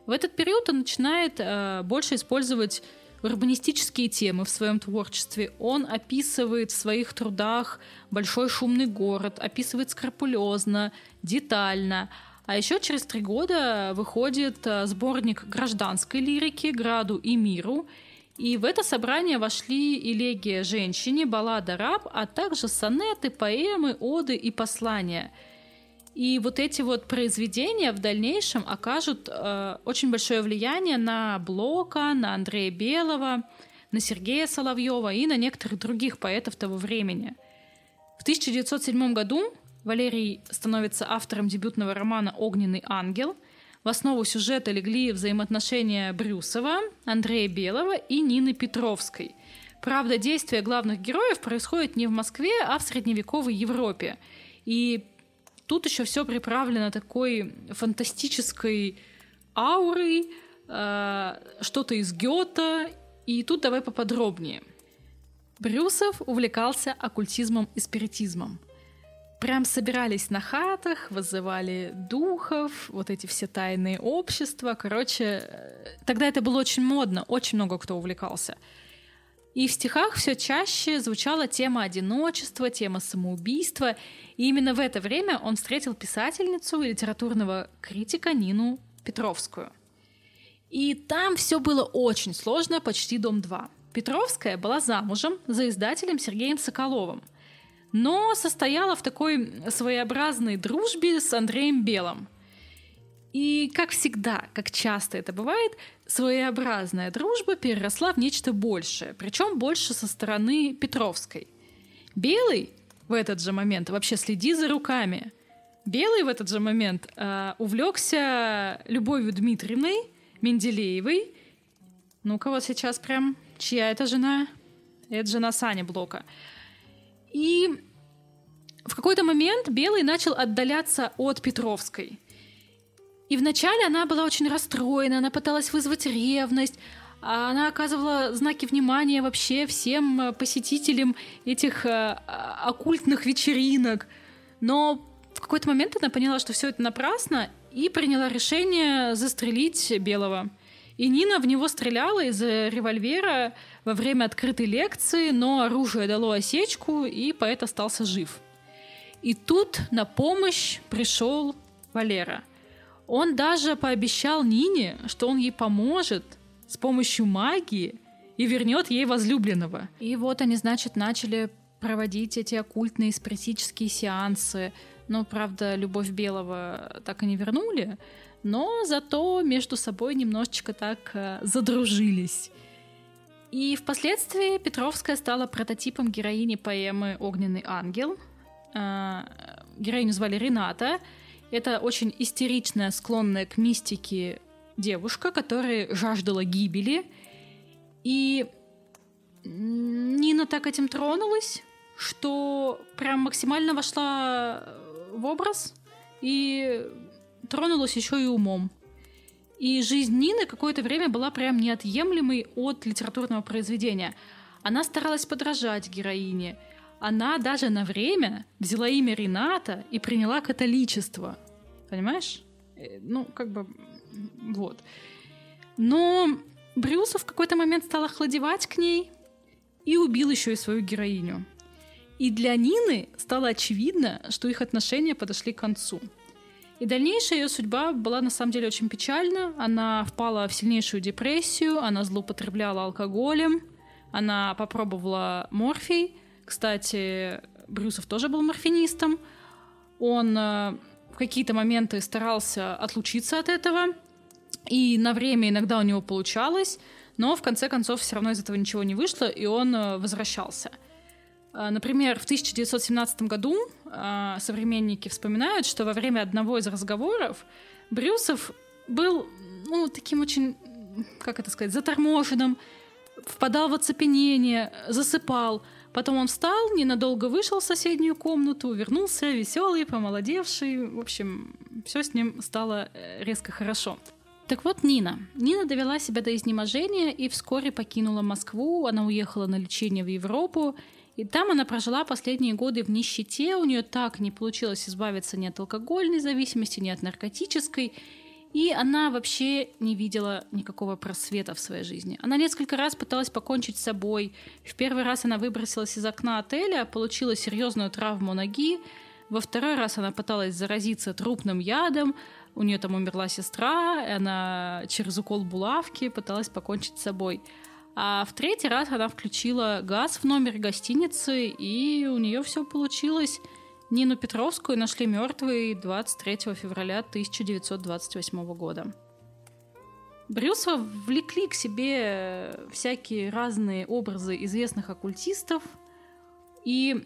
[SPEAKER 2] В этот период он начинает э, больше использовать урбанистические темы в своем творчестве. Он описывает в своих трудах большой шумный город, описывает скрупулезно, детально – а еще через три года выходит э, сборник гражданской лирики «Граду и миру», и в это собрание вошли элегия женщине, баллада раб, а также сонеты, поэмы, оды и послания. И вот эти вот произведения в дальнейшем окажут э, очень большое влияние на Блока, на Андрея Белого, на Сергея Соловьева и на некоторых других поэтов того времени. В 1907 году Валерий становится автором дебютного романа «Огненный ангел», в основу сюжета легли взаимоотношения Брюсова, Андрея Белого и Нины Петровской. Правда, действия главных героев происходят не в Москве, а в средневековой Европе. И тут еще все приправлено такой фантастической аурой, э, что-то из Гёта. И тут давай поподробнее. Брюсов увлекался оккультизмом и спиритизмом прям собирались на хатах, вызывали духов, вот эти все тайные общества. Короче, э, тогда это было очень модно, очень много кто увлекался. И в стихах все чаще звучала тема одиночества, тема самоубийства. И именно в это время он встретил писательницу и литературного критика Нину Петровскую. И там все было очень сложно, почти дом 2. Петровская была замужем за издателем Сергеем Соколовым – но состояла в такой своеобразной дружбе с Андреем Белым. И, как всегда, как часто это бывает, своеобразная дружба переросла в нечто большее, причем больше со стороны Петровской. Белый в этот же момент вообще следи за руками. Белый в этот же момент э, увлекся Любовью Дмитриевной, Менделеевой. Ну-ка вот сейчас прям, чья это жена? Это жена Сани Блока. И в какой-то момент Белый начал отдаляться от Петровской. И вначале она была очень расстроена, она пыталась вызвать ревность, а она оказывала знаки внимания вообще всем э, посетителям этих э, а, оккультных вечеринок. Но в какой-то момент она поняла, что все это напрасно, и приняла решение застрелить Белого. И Нина в него стреляла из револьвера во время открытой лекции, но оружие дало осечку, и поэт остался жив. И тут на помощь пришел Валера. Он даже пообещал Нине, что он ей поможет с помощью магии и вернет ей возлюбленного. И вот они, значит, начали проводить эти оккультные спиритические сеансы. Но, правда, любовь Белого так и не вернули но зато между собой немножечко так э, задружились. И впоследствии Петровская стала прототипом героини поэмы «Огненный ангел». Э, героиню звали Рената. Это очень истеричная, склонная к мистике девушка, которая жаждала гибели. И Нина так этим тронулась, что прям максимально вошла в образ и тронулась еще и умом. И жизнь Нины какое-то время была прям неотъемлемой от литературного произведения. Она старалась подражать героине. Она даже на время взяла имя Рената и приняла католичество. Понимаешь? Э, ну, как бы, вот. Но Брюсов в какой-то момент стал охладевать к ней и убил еще и свою героиню. И для Нины стало очевидно, что их отношения подошли к концу – и дальнейшая ее судьба была на самом деле очень печальна. Она впала в сильнейшую депрессию, она злоупотребляла алкоголем, она попробовала морфий. Кстати, Брюсов тоже был морфинистом. Он э, в какие-то моменты старался отлучиться от этого, и на время иногда у него получалось, но в конце концов все равно из этого ничего не вышло, и он э, возвращался. Э, например, в 1917 году э, современники вспоминают, что во время одного из разговоров Брюсов был ну, таким очень, как это сказать, заторможенным, впадал в оцепенение, засыпал. Потом он встал, ненадолго вышел в соседнюю комнату, вернулся веселый, помолодевший. В общем, все с ним стало э, резко хорошо. Так вот, Нина. Нина довела себя до изнеможения и вскоре покинула Москву. Она уехала на лечение в Европу и там она прожила последние годы в нищете, у нее так не получилось избавиться ни от алкогольной зависимости, ни от наркотической, и она вообще не видела никакого просвета в своей жизни. Она несколько раз пыталась покончить с собой. В первый раз она выбросилась из окна отеля, получила серьезную травму ноги. Во второй раз она пыталась заразиться трупным ядом. У нее там умерла сестра, и она через укол булавки пыталась покончить с собой. А в третий раз она включила газ в номере гостиницы, и у нее все получилось. Нину Петровскую нашли мертвой 23 февраля 1928 года. Брюсова влекли к себе всякие разные образы известных оккультистов, и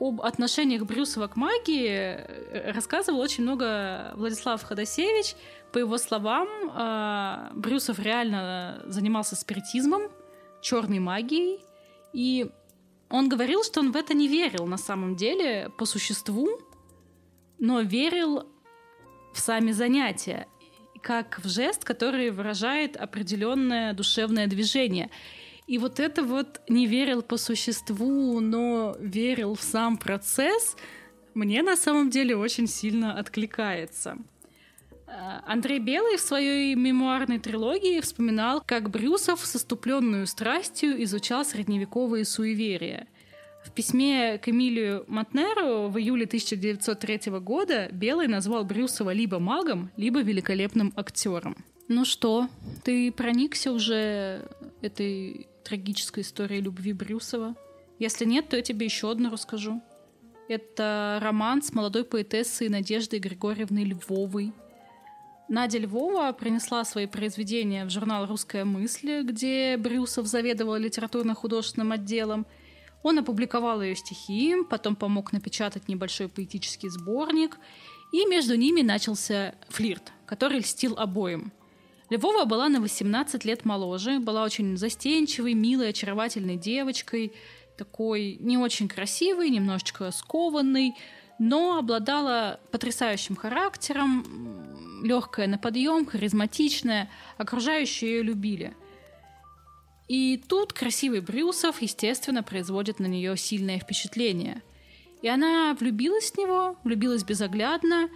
[SPEAKER 2] об отношениях Брюсова к магии э, рассказывал очень много Владислав Ходосевич. По его словам, э, Брюсов реально занимался спиритизмом, черной магией, и он говорил, что он в это не верил на самом деле по существу, но верил в сами занятия, как в жест, который выражает определенное душевное движение. И вот это вот не верил по существу, но верил в сам процесс, мне на самом деле очень сильно откликается. Э, Андрей Белый в своей мемуарной трилогии вспоминал, как Брюсов с иступленную страстью изучал средневековые суеверия. В письме к Эмилию Матнеру в июле 1903 года Белый назвал Брюсова либо магом, либо великолепным актером. Ну что, ты проникся уже этой трагической историей любви Брюсова? Если нет, то я тебе еще одну расскажу. Это роман с молодой поэтессой Надеждой Григорьевной Львовой. Надя Львова принесла свои произведения в журнал «Русская мысль», где Брюсов заведовал литературно-художественным отделом. Он опубликовал ее стихи, потом помог напечатать небольшой поэтический сборник, и между ними начался флирт, который льстил обоим. Львова была на 18 лет моложе, была очень застенчивой, милой, очаровательной девочкой, такой не очень красивой, немножечко скованной, но обладала потрясающим характером, легкая на подъем, харизматичная, окружающие ее любили. И тут красивый Брюсов, естественно, производит на нее сильное впечатление. И она влюбилась в него, влюбилась безоглядно,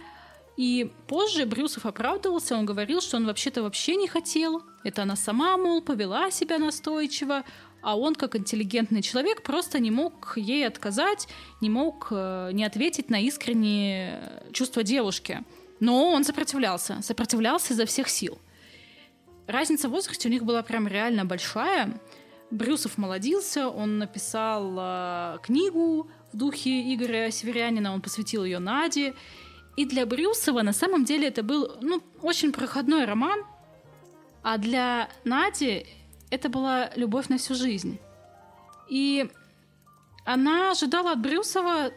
[SPEAKER 2] и позже Брюсов оправдывался, он говорил, что он вообще-то вообще не хотел. Это она сама, мол, повела себя настойчиво, а он, как интеллигентный человек, просто не мог ей отказать, не мог э, не ответить на искренние чувства девушки. Но он сопротивлялся, сопротивлялся изо всех сил. Разница в возрасте у них была прям реально большая. Брюсов молодился, он написал э, книгу в духе Игоря Северянина, он посвятил ее Наде. И для Брюсова на самом деле это был ну, очень проходной роман, а для Нади это была любовь на всю жизнь. И она ожидала от Брюсова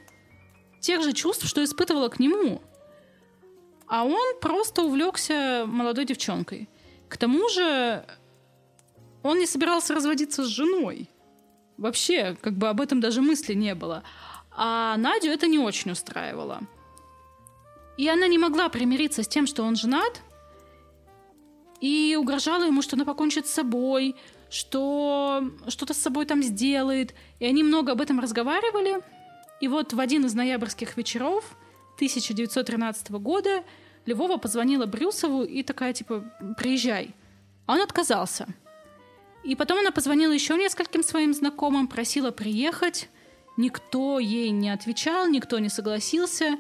[SPEAKER 2] тех же чувств, что испытывала к нему. А он просто увлекся молодой девчонкой. К тому же он не собирался разводиться с женой. Вообще, как бы об этом даже мысли не было. А Надю это не очень устраивало. И она не могла примириться с тем, что он женат, и угрожала ему, что она покончит с собой, что что-то с собой там сделает. И они много об этом разговаривали. И вот в один из ноябрьских вечеров 1913 года Львова позвонила Брюсову и такая, типа, приезжай. А он отказался. И потом она позвонила еще нескольким своим знакомым, просила приехать. Никто ей не отвечал, никто не согласился.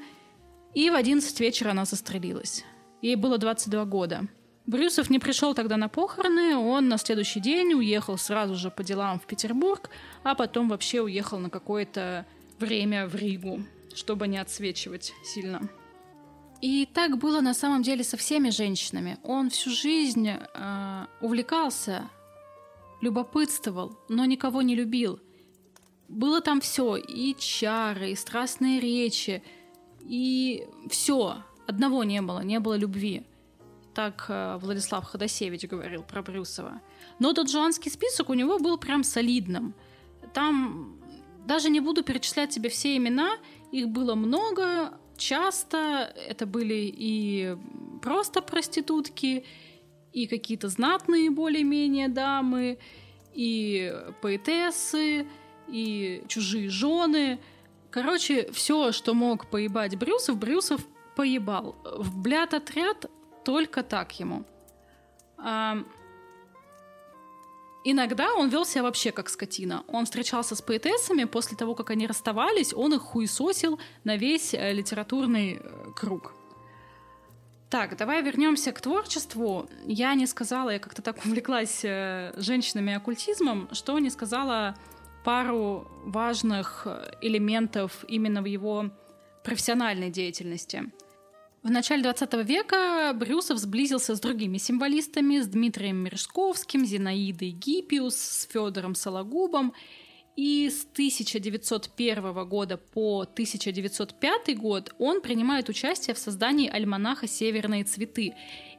[SPEAKER 2] И в 11 вечера она застрелилась. Ей было 22 года. Брюсов не пришел тогда на похороны, он на следующий день уехал сразу же по делам в Петербург, а потом вообще уехал на какое-то время в Ригу, чтобы не отсвечивать сильно. И так было на самом деле со всеми женщинами. Он всю жизнь э, увлекался, любопытствовал, но никого не любил. Было там все, и чары, и страстные речи, и все. Одного не было, не было любви. Так э, Владислав Ходосевич говорил про Брюсова. Но тот жанский список у него был прям солидным. Там даже не буду перечислять тебе все имена, их было много, часто это были и просто проститутки, и какие-то знатные более-менее дамы, и поэтессы, и чужие жены. Короче, все, что мог поебать Брюсов, Брюсов поебал. В блят-отряд только так ему. А, иногда он вел себя вообще как скотина. Он встречался с поэтессами, после того, как они расставались, он их хуесосил на весь э, литературный э, круг. Так, давай вернемся к творчеству. Я не сказала, я как-то так увлеклась э, женщинами и оккультизмом, что не сказала пару важных элементов именно в его профессиональной деятельности – В начале 20 века Брюсов сблизился с другими символистами, с Дмитрием Мережковским, Зинаидой Гиппиус, с Федором Сологубом. И с 1901 года по 1905 год он принимает участие в создании альманаха «Северные цветы».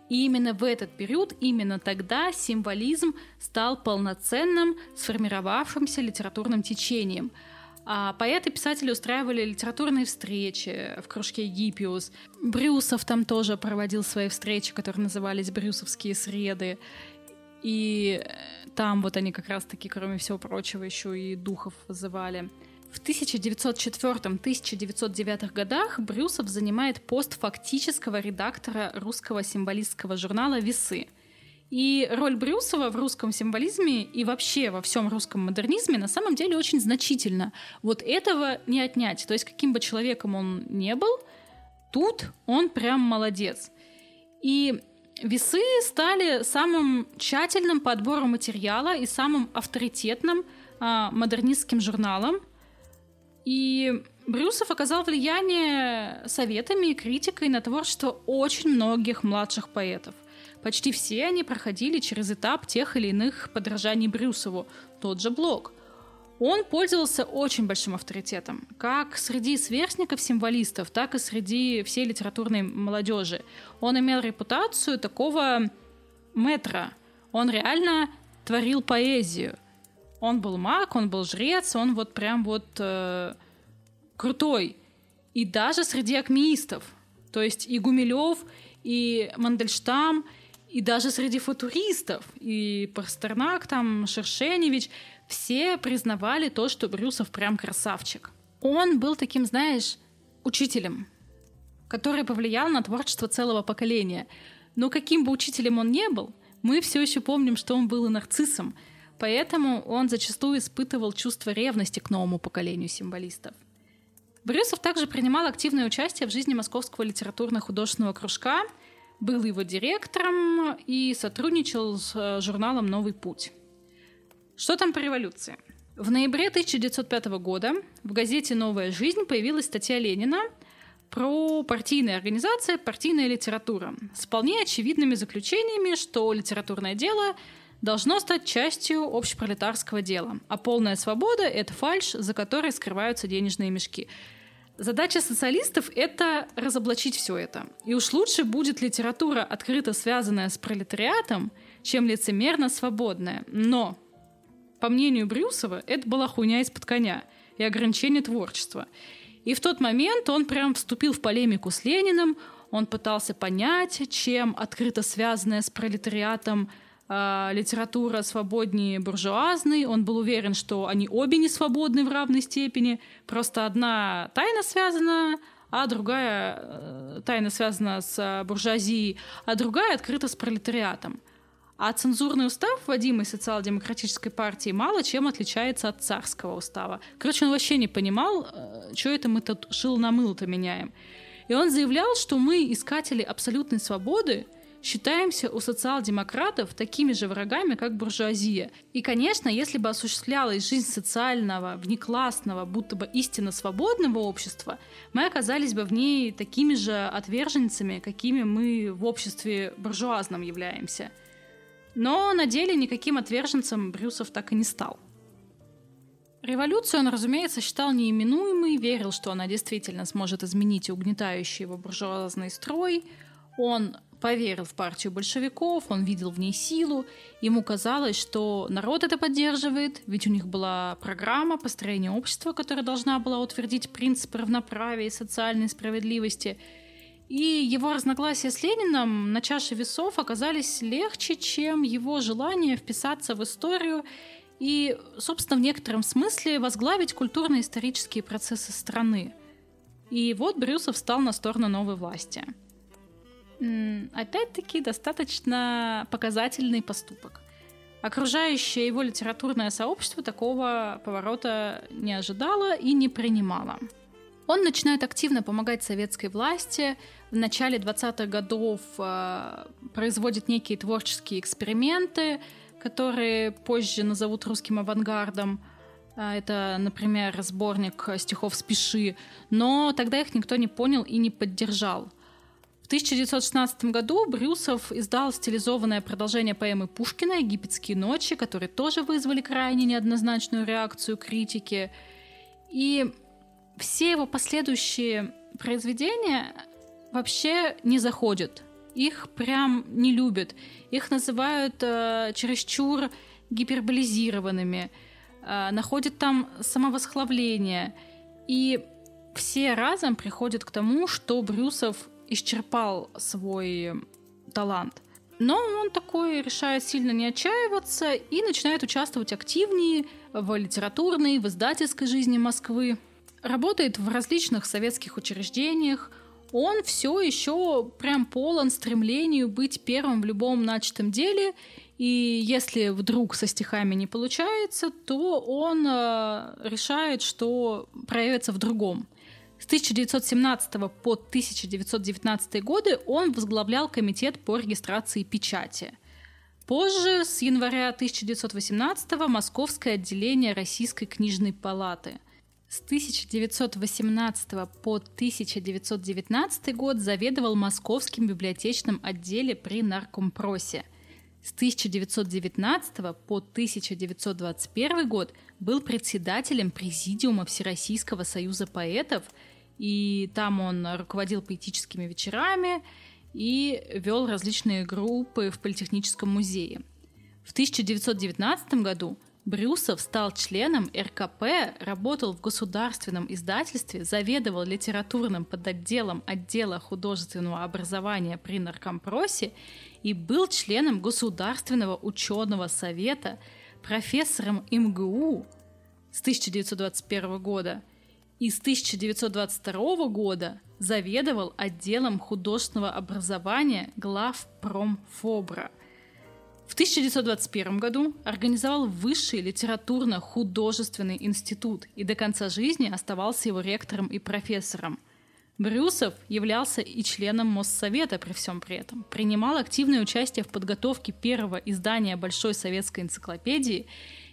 [SPEAKER 2] И именно в этот период, именно тогда символизм стал полноценным, сформировавшимся литературным течением – а поэты и писатели устраивали литературные встречи в кружке Гиппиус. Брюсов там тоже проводил свои встречи, которые назывались «Брюсовские среды». И там вот они как раз-таки, кроме всего прочего, еще и духов вызывали. В 1904-1909 годах Брюсов занимает пост фактического редактора русского символистского журнала «Весы», и роль Брюсова в русском символизме и вообще во всем русском модернизме на самом деле очень значительно. Вот этого не отнять. То есть каким бы человеком он не был, тут он прям молодец. И весы стали самым тщательным подбором материала и самым авторитетным а, модернистским журналом. И Брюсов оказал влияние советами и критикой на творчество очень многих младших поэтов. Почти все они проходили через этап тех или иных подражаний Брюсову, тот же Блок. Он пользовался очень большим авторитетом, как среди сверстников-символистов, так и среди всей литературной молодежи. Он имел репутацию такого метра. Он реально творил поэзию. Он был маг, он был жрец, он вот прям вот э, крутой. И даже среди акмеистов. То есть и Гумилев, и Мандельштам, и даже среди футуристов, и Пастернак, там, Шершеневич, все признавали то, что Брюсов прям красавчик. Он был таким, знаешь, учителем, который повлиял на творчество целого поколения. Но каким бы учителем он не был, мы все еще помним, что он был и нарциссом, поэтому он зачастую испытывал чувство ревности к новому поколению символистов. Брюсов также принимал активное участие в жизни Московского литературно-художественного кружка – был его директором и сотрудничал с э, журналом «Новый путь». Что там по революции? В ноябре 1905 года в газете «Новая жизнь» появилась статья Ленина про партийные организации, партийная литература с вполне очевидными заключениями, что литературное дело должно стать частью общепролетарского дела, а полная свобода – это фальш, за которой скрываются денежные мешки – Задача социалистов — это разоблачить все это. И уж лучше будет литература, открыто связанная с пролетариатом, чем лицемерно свободная. Но, по мнению Брюсова, это была хуйня из-под коня и ограничение творчества. И в тот момент он прям вступил в полемику с Лениным, он пытался понять, чем открыто связанная с пролетариатом литература свободнее буржуазной. Он был уверен, что они обе не свободны в равной степени. Просто одна тайна связана, а другая э, тайна связана с буржуазией, а другая открыта с пролетариатом. А цензурный устав, вводимый социал-демократической партией, мало чем отличается от царского устава. Короче, он вообще не понимал, э, что это мы тут шил на мыло-то меняем. И он заявлял, что мы, искатели абсолютной свободы, считаемся у социал-демократов такими же врагами, как буржуазия. И, конечно, если бы осуществлялась жизнь социального, внеклассного, будто бы истинно свободного общества, мы оказались бы в ней такими же отверженцами, какими мы в обществе буржуазном являемся. Но на деле никаким отверженцем Брюсов так и не стал. Революцию он, разумеется, считал неименуемой, верил, что она действительно сможет изменить угнетающий его буржуазный строй. Он поверил в партию большевиков, он видел в ней силу, ему казалось, что народ это поддерживает, ведь у них была программа построения общества, которая должна была утвердить принципы равноправия и социальной справедливости. И его разногласия с Лениным на чаше весов оказались легче, чем его желание вписаться в историю и, собственно, в некотором смысле возглавить культурно-исторические процессы страны. И вот Брюсов встал на сторону новой власти – опять-таки достаточно показательный поступок. Окружающее его литературное сообщество такого поворота не ожидало и не принимало. Он начинает активно помогать советской власти. В начале 20-х годов э, производит некие творческие эксперименты, которые позже назовут русским авангардом. Э, это, например, сборник стихов «Спеши», но тогда их никто не понял и не поддержал – 1916 году Брюсов издал стилизованное продолжение поэмы Пушкина «Египетские ночи», которые тоже вызвали крайне неоднозначную реакцию критики. И все его последующие произведения вообще не заходят. Их прям не любят. Их называют э, чересчур гиперболизированными, э, находят там самовосхваление. И все разом приходят к тому, что Брюсов исчерпал свой талант. Но он такой решает сильно не отчаиваться и начинает участвовать активнее в литературной, в издательской жизни Москвы. Работает в различных советских учреждениях. Он все еще прям полон стремлению быть первым в любом начатом деле. И если вдруг со стихами не получается, то он э, решает, что проявится в другом. С 1917 по 1919 годы он возглавлял комитет по регистрации печати. Позже, с января 1918 Московское отделение Российской книжной палаты. С 1918 по 1919 год заведовал Московским библиотечным отделе при Наркомпросе. С 1919 по 1921 год был председателем Президиума Всероссийского союза поэтов – и там он руководил поэтическими вечерами и вел различные группы в Политехническом музее. В 1919 году Брюсов стал членом РКП, работал в государственном издательстве, заведовал литературным подотделом отдела художественного образования при Наркомпросе и был членом Государственного ученого совета, профессором МГУ с 1921 года – и с 1922 года заведовал отделом художественного образования глав Промфобра. В 1921 году организовал Высший литературно-художественный институт и до конца жизни оставался его ректором и профессором. Брюсов являлся и членом Моссовета при всем при этом, принимал активное участие в подготовке первого издания Большой советской энциклопедии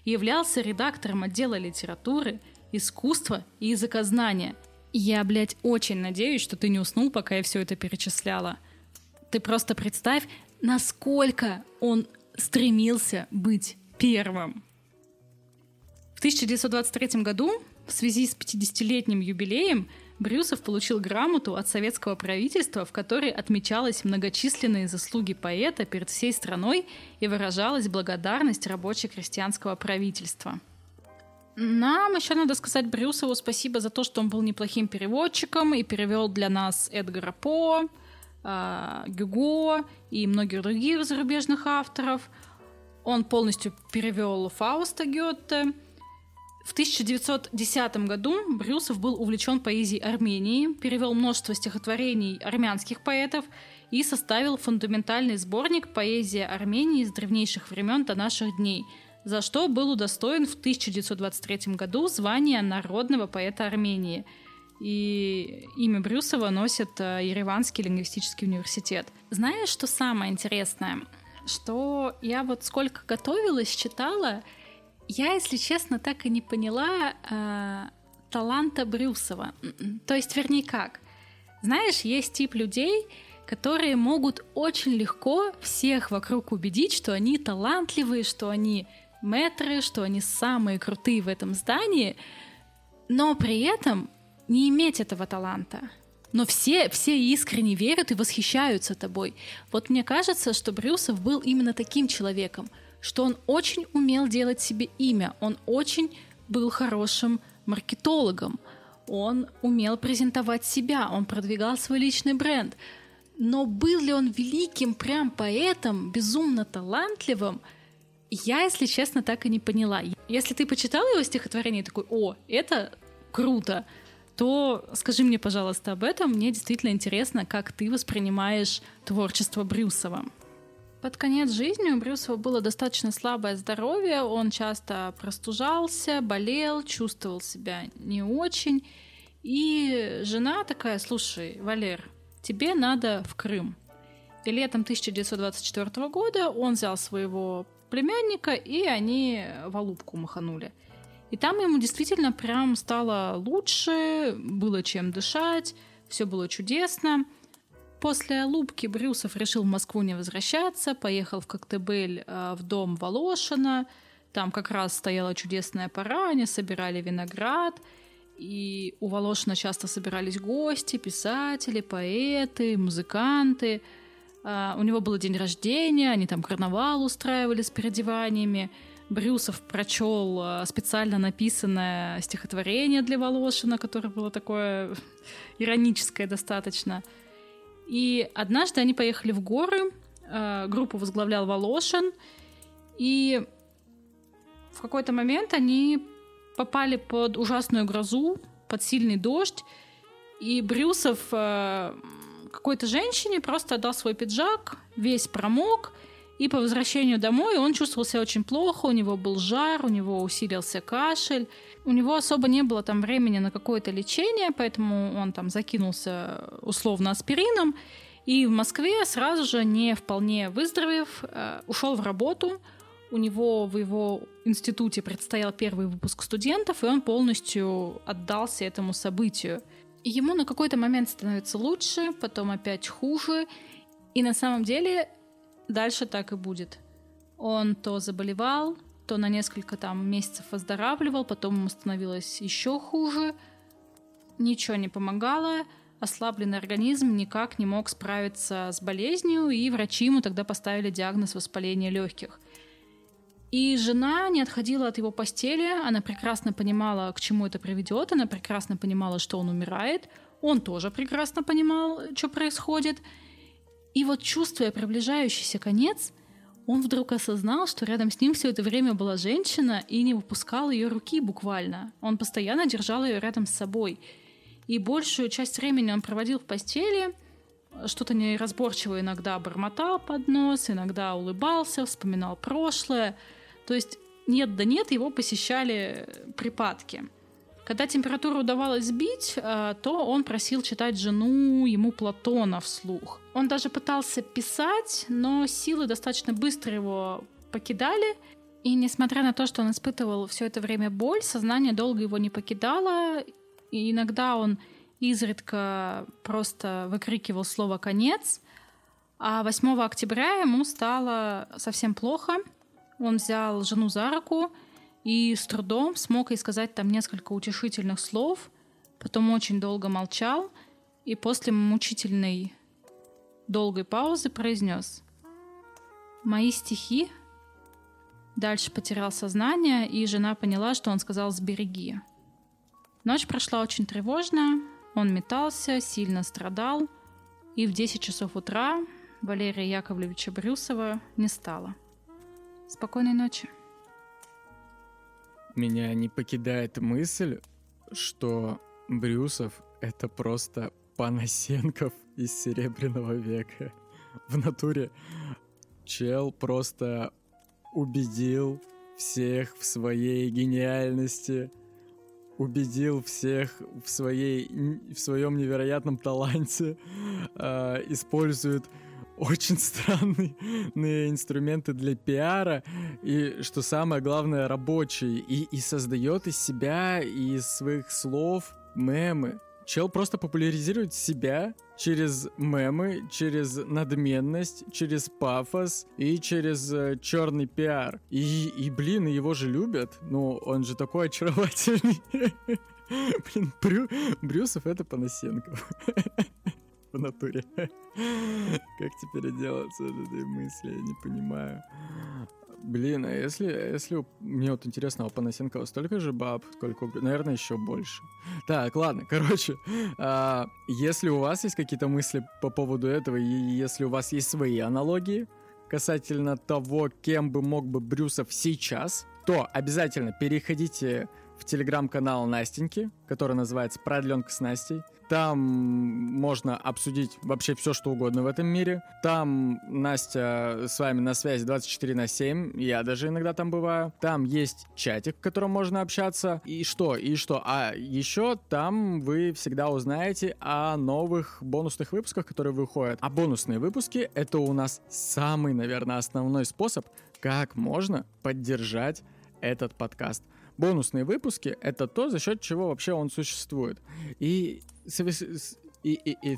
[SPEAKER 2] являлся редактором отдела литературы – искусство и языкознание. Я, блядь, очень надеюсь, что ты не уснул, пока я все это перечисляла. Ты просто представь, насколько он стремился быть первым. В 1923 году в связи с 50-летним юбилеем Брюсов получил грамоту от советского правительства, в которой отмечалась многочисленные заслуги поэта перед всей страной и выражалась благодарность рабоче-крестьянского правительства. Нам еще надо сказать Брюсову спасибо за то, что он был неплохим переводчиком и перевел для нас Эдгара По, э, Гюго и многих других зарубежных авторов. Он полностью перевел Фауста Гетте. В 1910 году Брюсов был увлечен поэзией Армении, перевел множество стихотворений армянских поэтов и составил фундаментальный сборник «Поэзия Армении с древнейших времен до наших дней», за что был удостоен в 1923 году звания народного поэта Армении. И имя Брюсова носит э, Ереванский лингвистический университет. Знаешь, что самое интересное? Что я вот сколько готовилась, читала, я, если честно, так и не поняла э, таланта Брюсова. То есть, вернее, как? Знаешь, есть тип людей, которые могут очень легко всех вокруг убедить, что они талантливые, что они мэтры, что они самые крутые в этом здании, но при этом не иметь этого таланта. Но все, все искренне верят и восхищаются тобой. Вот мне кажется, что Брюсов был именно таким человеком, что он очень умел делать себе имя, он очень был хорошим маркетологом, он умел презентовать себя, он продвигал свой личный бренд. Но был ли он великим прям поэтом, безумно талантливым – я, если честно, так и не поняла. Если ты почитал его стихотворение и такой, о, это круто, то скажи мне, пожалуйста, об этом. Мне действительно интересно, как ты воспринимаешь творчество Брюсова. Под конец жизни у Брюсова было достаточно слабое здоровье, он часто простужался, болел, чувствовал себя не очень. И жена такая, слушай, Валер, тебе надо в Крым. И летом 1924 года он взял своего племянника, и они в Алубку маханули. И там ему действительно прям стало лучше, было чем дышать, все было чудесно. После Лубки Брюсов решил в Москву не возвращаться, поехал в Коктебель э, в дом Волошина. Там как раз стояла чудесная пора, они собирали виноград. И у Волошина часто собирались гости, писатели, поэты, музыканты. Э, у него был день рождения, они там карнавал устраивали с переодеваниями. Брюсов прочел э, специально написанное стихотворение для Волошина, которое было такое ироническое достаточно – и однажды они поехали в горы, э, группу возглавлял Волошин, и в какой-то момент они попали под ужасную грозу, под сильный дождь, и Брюсов какой-то женщине просто отдал свой пиджак, весь промок, и по возвращению домой он чувствовал себя очень плохо, у него был жар, у него усилился кашель. У него особо не было там времени на какое-то лечение, поэтому он там закинулся условно аспирином. И в Москве сразу же, не вполне выздоровев, э, ушел в работу. У него в его институте предстоял первый выпуск студентов, и он полностью отдался этому событию. Ему на какой-то момент становится лучше, потом опять хуже. И на самом деле дальше так и будет. Он то заболевал, то на несколько там месяцев выздоравливал, потом ему становилось еще хуже, ничего не помогало, ослабленный организм никак не мог справиться с болезнью, и врачи ему тогда поставили диагноз воспаления легких. И жена не отходила от его постели, она прекрасно понимала, к чему это приведет, она прекрасно понимала, что он умирает, он тоже прекрасно понимал, что происходит – и вот чувствуя приближающийся конец, он вдруг осознал, что рядом с ним все это время была женщина и не выпускал ее руки буквально. Он постоянно держал ее рядом с собой. И большую часть времени он проводил в постели, что-то неразборчиво иногда бормотал под нос, иногда улыбался, вспоминал прошлое. То есть нет да нет его посещали припадки. Когда температуру удавалось сбить, э, то он просил читать жену ему Платона вслух. Он даже пытался писать, но силы достаточно быстро его покидали, и несмотря на то, что он испытывал все это время боль, сознание долго его не покидало, и иногда он изредка просто выкрикивал слово «конец», а 8 октября ему стало совсем плохо. Он взял жену за руку — и с трудом смог ей сказать там несколько утешительных слов, потом очень долго молчал и после мучительной долгой паузы произнес «Мои стихи?» Дальше потерял сознание, и жена поняла, что он сказал «сбереги». Ночь прошла очень тревожно, он метался, сильно страдал, и в 10 часов утра Валерия Яковлевича Брюсова не стало. Спокойной ночи
[SPEAKER 1] меня не покидает мысль, что Брюсов — это просто Панасенков из Серебряного века. В натуре чел просто убедил всех в своей гениальности, убедил всех в, своей, в своем невероятном таланте, э, использует очень странные инструменты для пиара, и, что самое главное, рабочие, и, и создает из себя и из своих слов мемы. Чел просто популяризирует себя через мемы, через надменность, через пафос и через э, черный пиар. И, и, блин, его же любят. Ну, он же такой очаровательный. Блин, Брю... Брюсов это Панасенков. натуре. Как теперь отделаться от этой мысли, я не понимаю. Блин, а если, если мне вот интересно, у Панасенкова столько же баб, сколько, наверное, еще больше. Так, ладно, короче, а, если у вас есть какие-то мысли по поводу этого, и если у вас есть свои аналогии касательно того, кем бы мог бы Брюсов сейчас, то обязательно переходите в телеграм-канал Настеньки, который называется «Продленка с Настей». Там можно обсудить вообще все, что угодно в этом мире. Там Настя с вами на связи 24 на 7. Я даже иногда там бываю. Там есть чатик, в котором можно общаться. И что? И что? А еще там вы всегда узнаете о новых бонусных выпусках, которые выходят. А бонусные выпуски — это у нас самый, наверное, основной способ, как можно поддержать этот подкаст. Бонусные выпуски — это то, за счет чего вообще он существует. И и, и, и.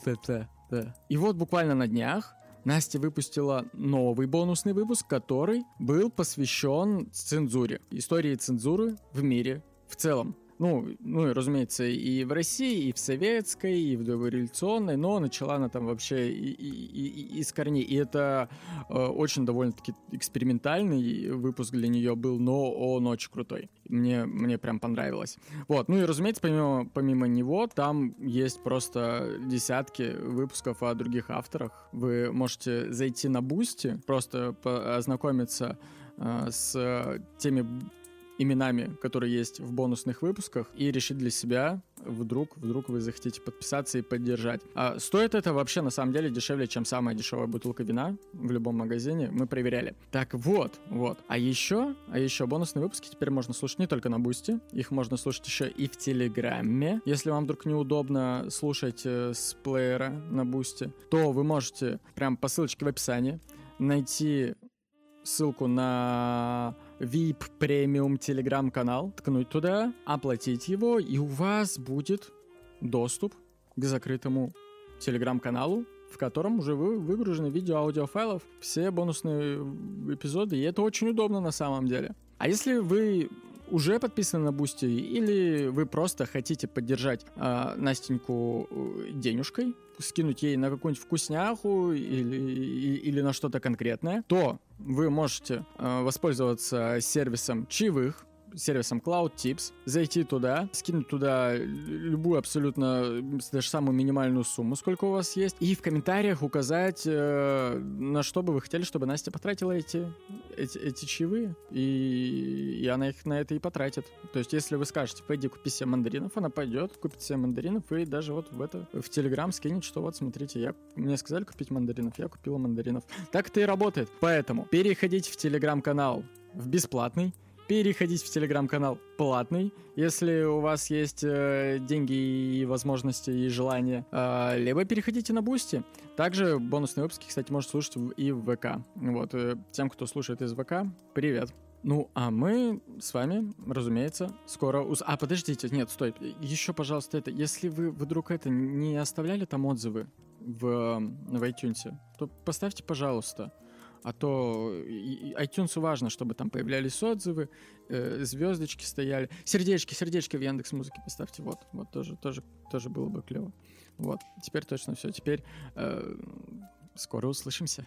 [SPEAKER 1] И вот буквально на днях Настя выпустила новый бонусный выпуск, который был посвящен цензуре, истории цензуры в мире в целом. Ну, ну разумеется, и в России, и в советской, и в дореволюционной, но начала она там вообще и, и, и, из корней. И это э, очень довольно-таки экспериментальный выпуск для нее был, но он очень крутой. Мне, мне прям понравилось. Вот, ну и, разумеется, помимо, помимо него, там есть просто десятки выпусков о других авторах. Вы можете зайти на Бусти, просто ознакомиться э, с теми именами, которые есть в бонусных выпусках, и решить для себя, вдруг, вдруг вы захотите подписаться и поддержать. А стоит это вообще на самом деле дешевле, чем самая дешевая бутылка вина в любом магазине. Мы проверяли. Так вот, вот. А еще, а еще бонусные выпуски теперь можно слушать не только на Бусти, их можно слушать еще и в Телеграме. Если вам вдруг неудобно слушать э, с плеера на Бусти, то вы можете прям по ссылочке в описании найти ссылку на VIP премиум телеграм-канал, ткнуть туда, оплатить его, и у вас будет доступ к закрытому телеграм-каналу, в котором уже вы выгружены в виде аудиофайлов, все бонусные эпизоды, и это очень удобно на самом деле. А если вы уже подписаны на Бусти, или вы просто хотите поддержать э, Настеньку э, денежкой, скинуть ей на какую-нибудь вкусняху или, или на что-то конкретное, то вы можете э, воспользоваться сервисом чаевых, сервисом Cloud Tips, зайти туда, скинуть туда любую абсолютно даже самую минимальную сумму, сколько у вас есть, и в комментариях указать, э, на что бы вы хотели, чтобы Настя потратила эти, эти, эти чаевые, и, и она их на это и потратит. То есть, если вы скажете, пойди купи себе мандаринов, она пойдет, купит себе мандаринов, и даже вот в это, в Телеграм скинет, что вот, смотрите, я, мне сказали купить мандаринов, я купила мандаринов. Так это и работает. Поэтому переходите в Телеграм-канал в бесплатный, переходите в телеграм-канал платный, если у вас есть э, деньги и возможности и желания, э, либо переходите на Бусти. Также бонусные выпуски, кстати, можете слушать и в ВК. Вот, э, тем, кто слушает из ВК, привет. Ну, а мы с вами, разумеется, скоро... Уз... А, подождите, нет, стой. Еще, пожалуйста, это... Если вы вдруг это не оставляли там отзывы в, в iTunes, то поставьте, пожалуйста а то iTunes важно, чтобы там появлялись отзывы, э, звездочки стояли, сердечки, сердечки в Яндекс Музыке поставьте, вот, вот тоже, тоже, тоже было бы клево. Вот, теперь точно все, теперь э, скоро услышимся.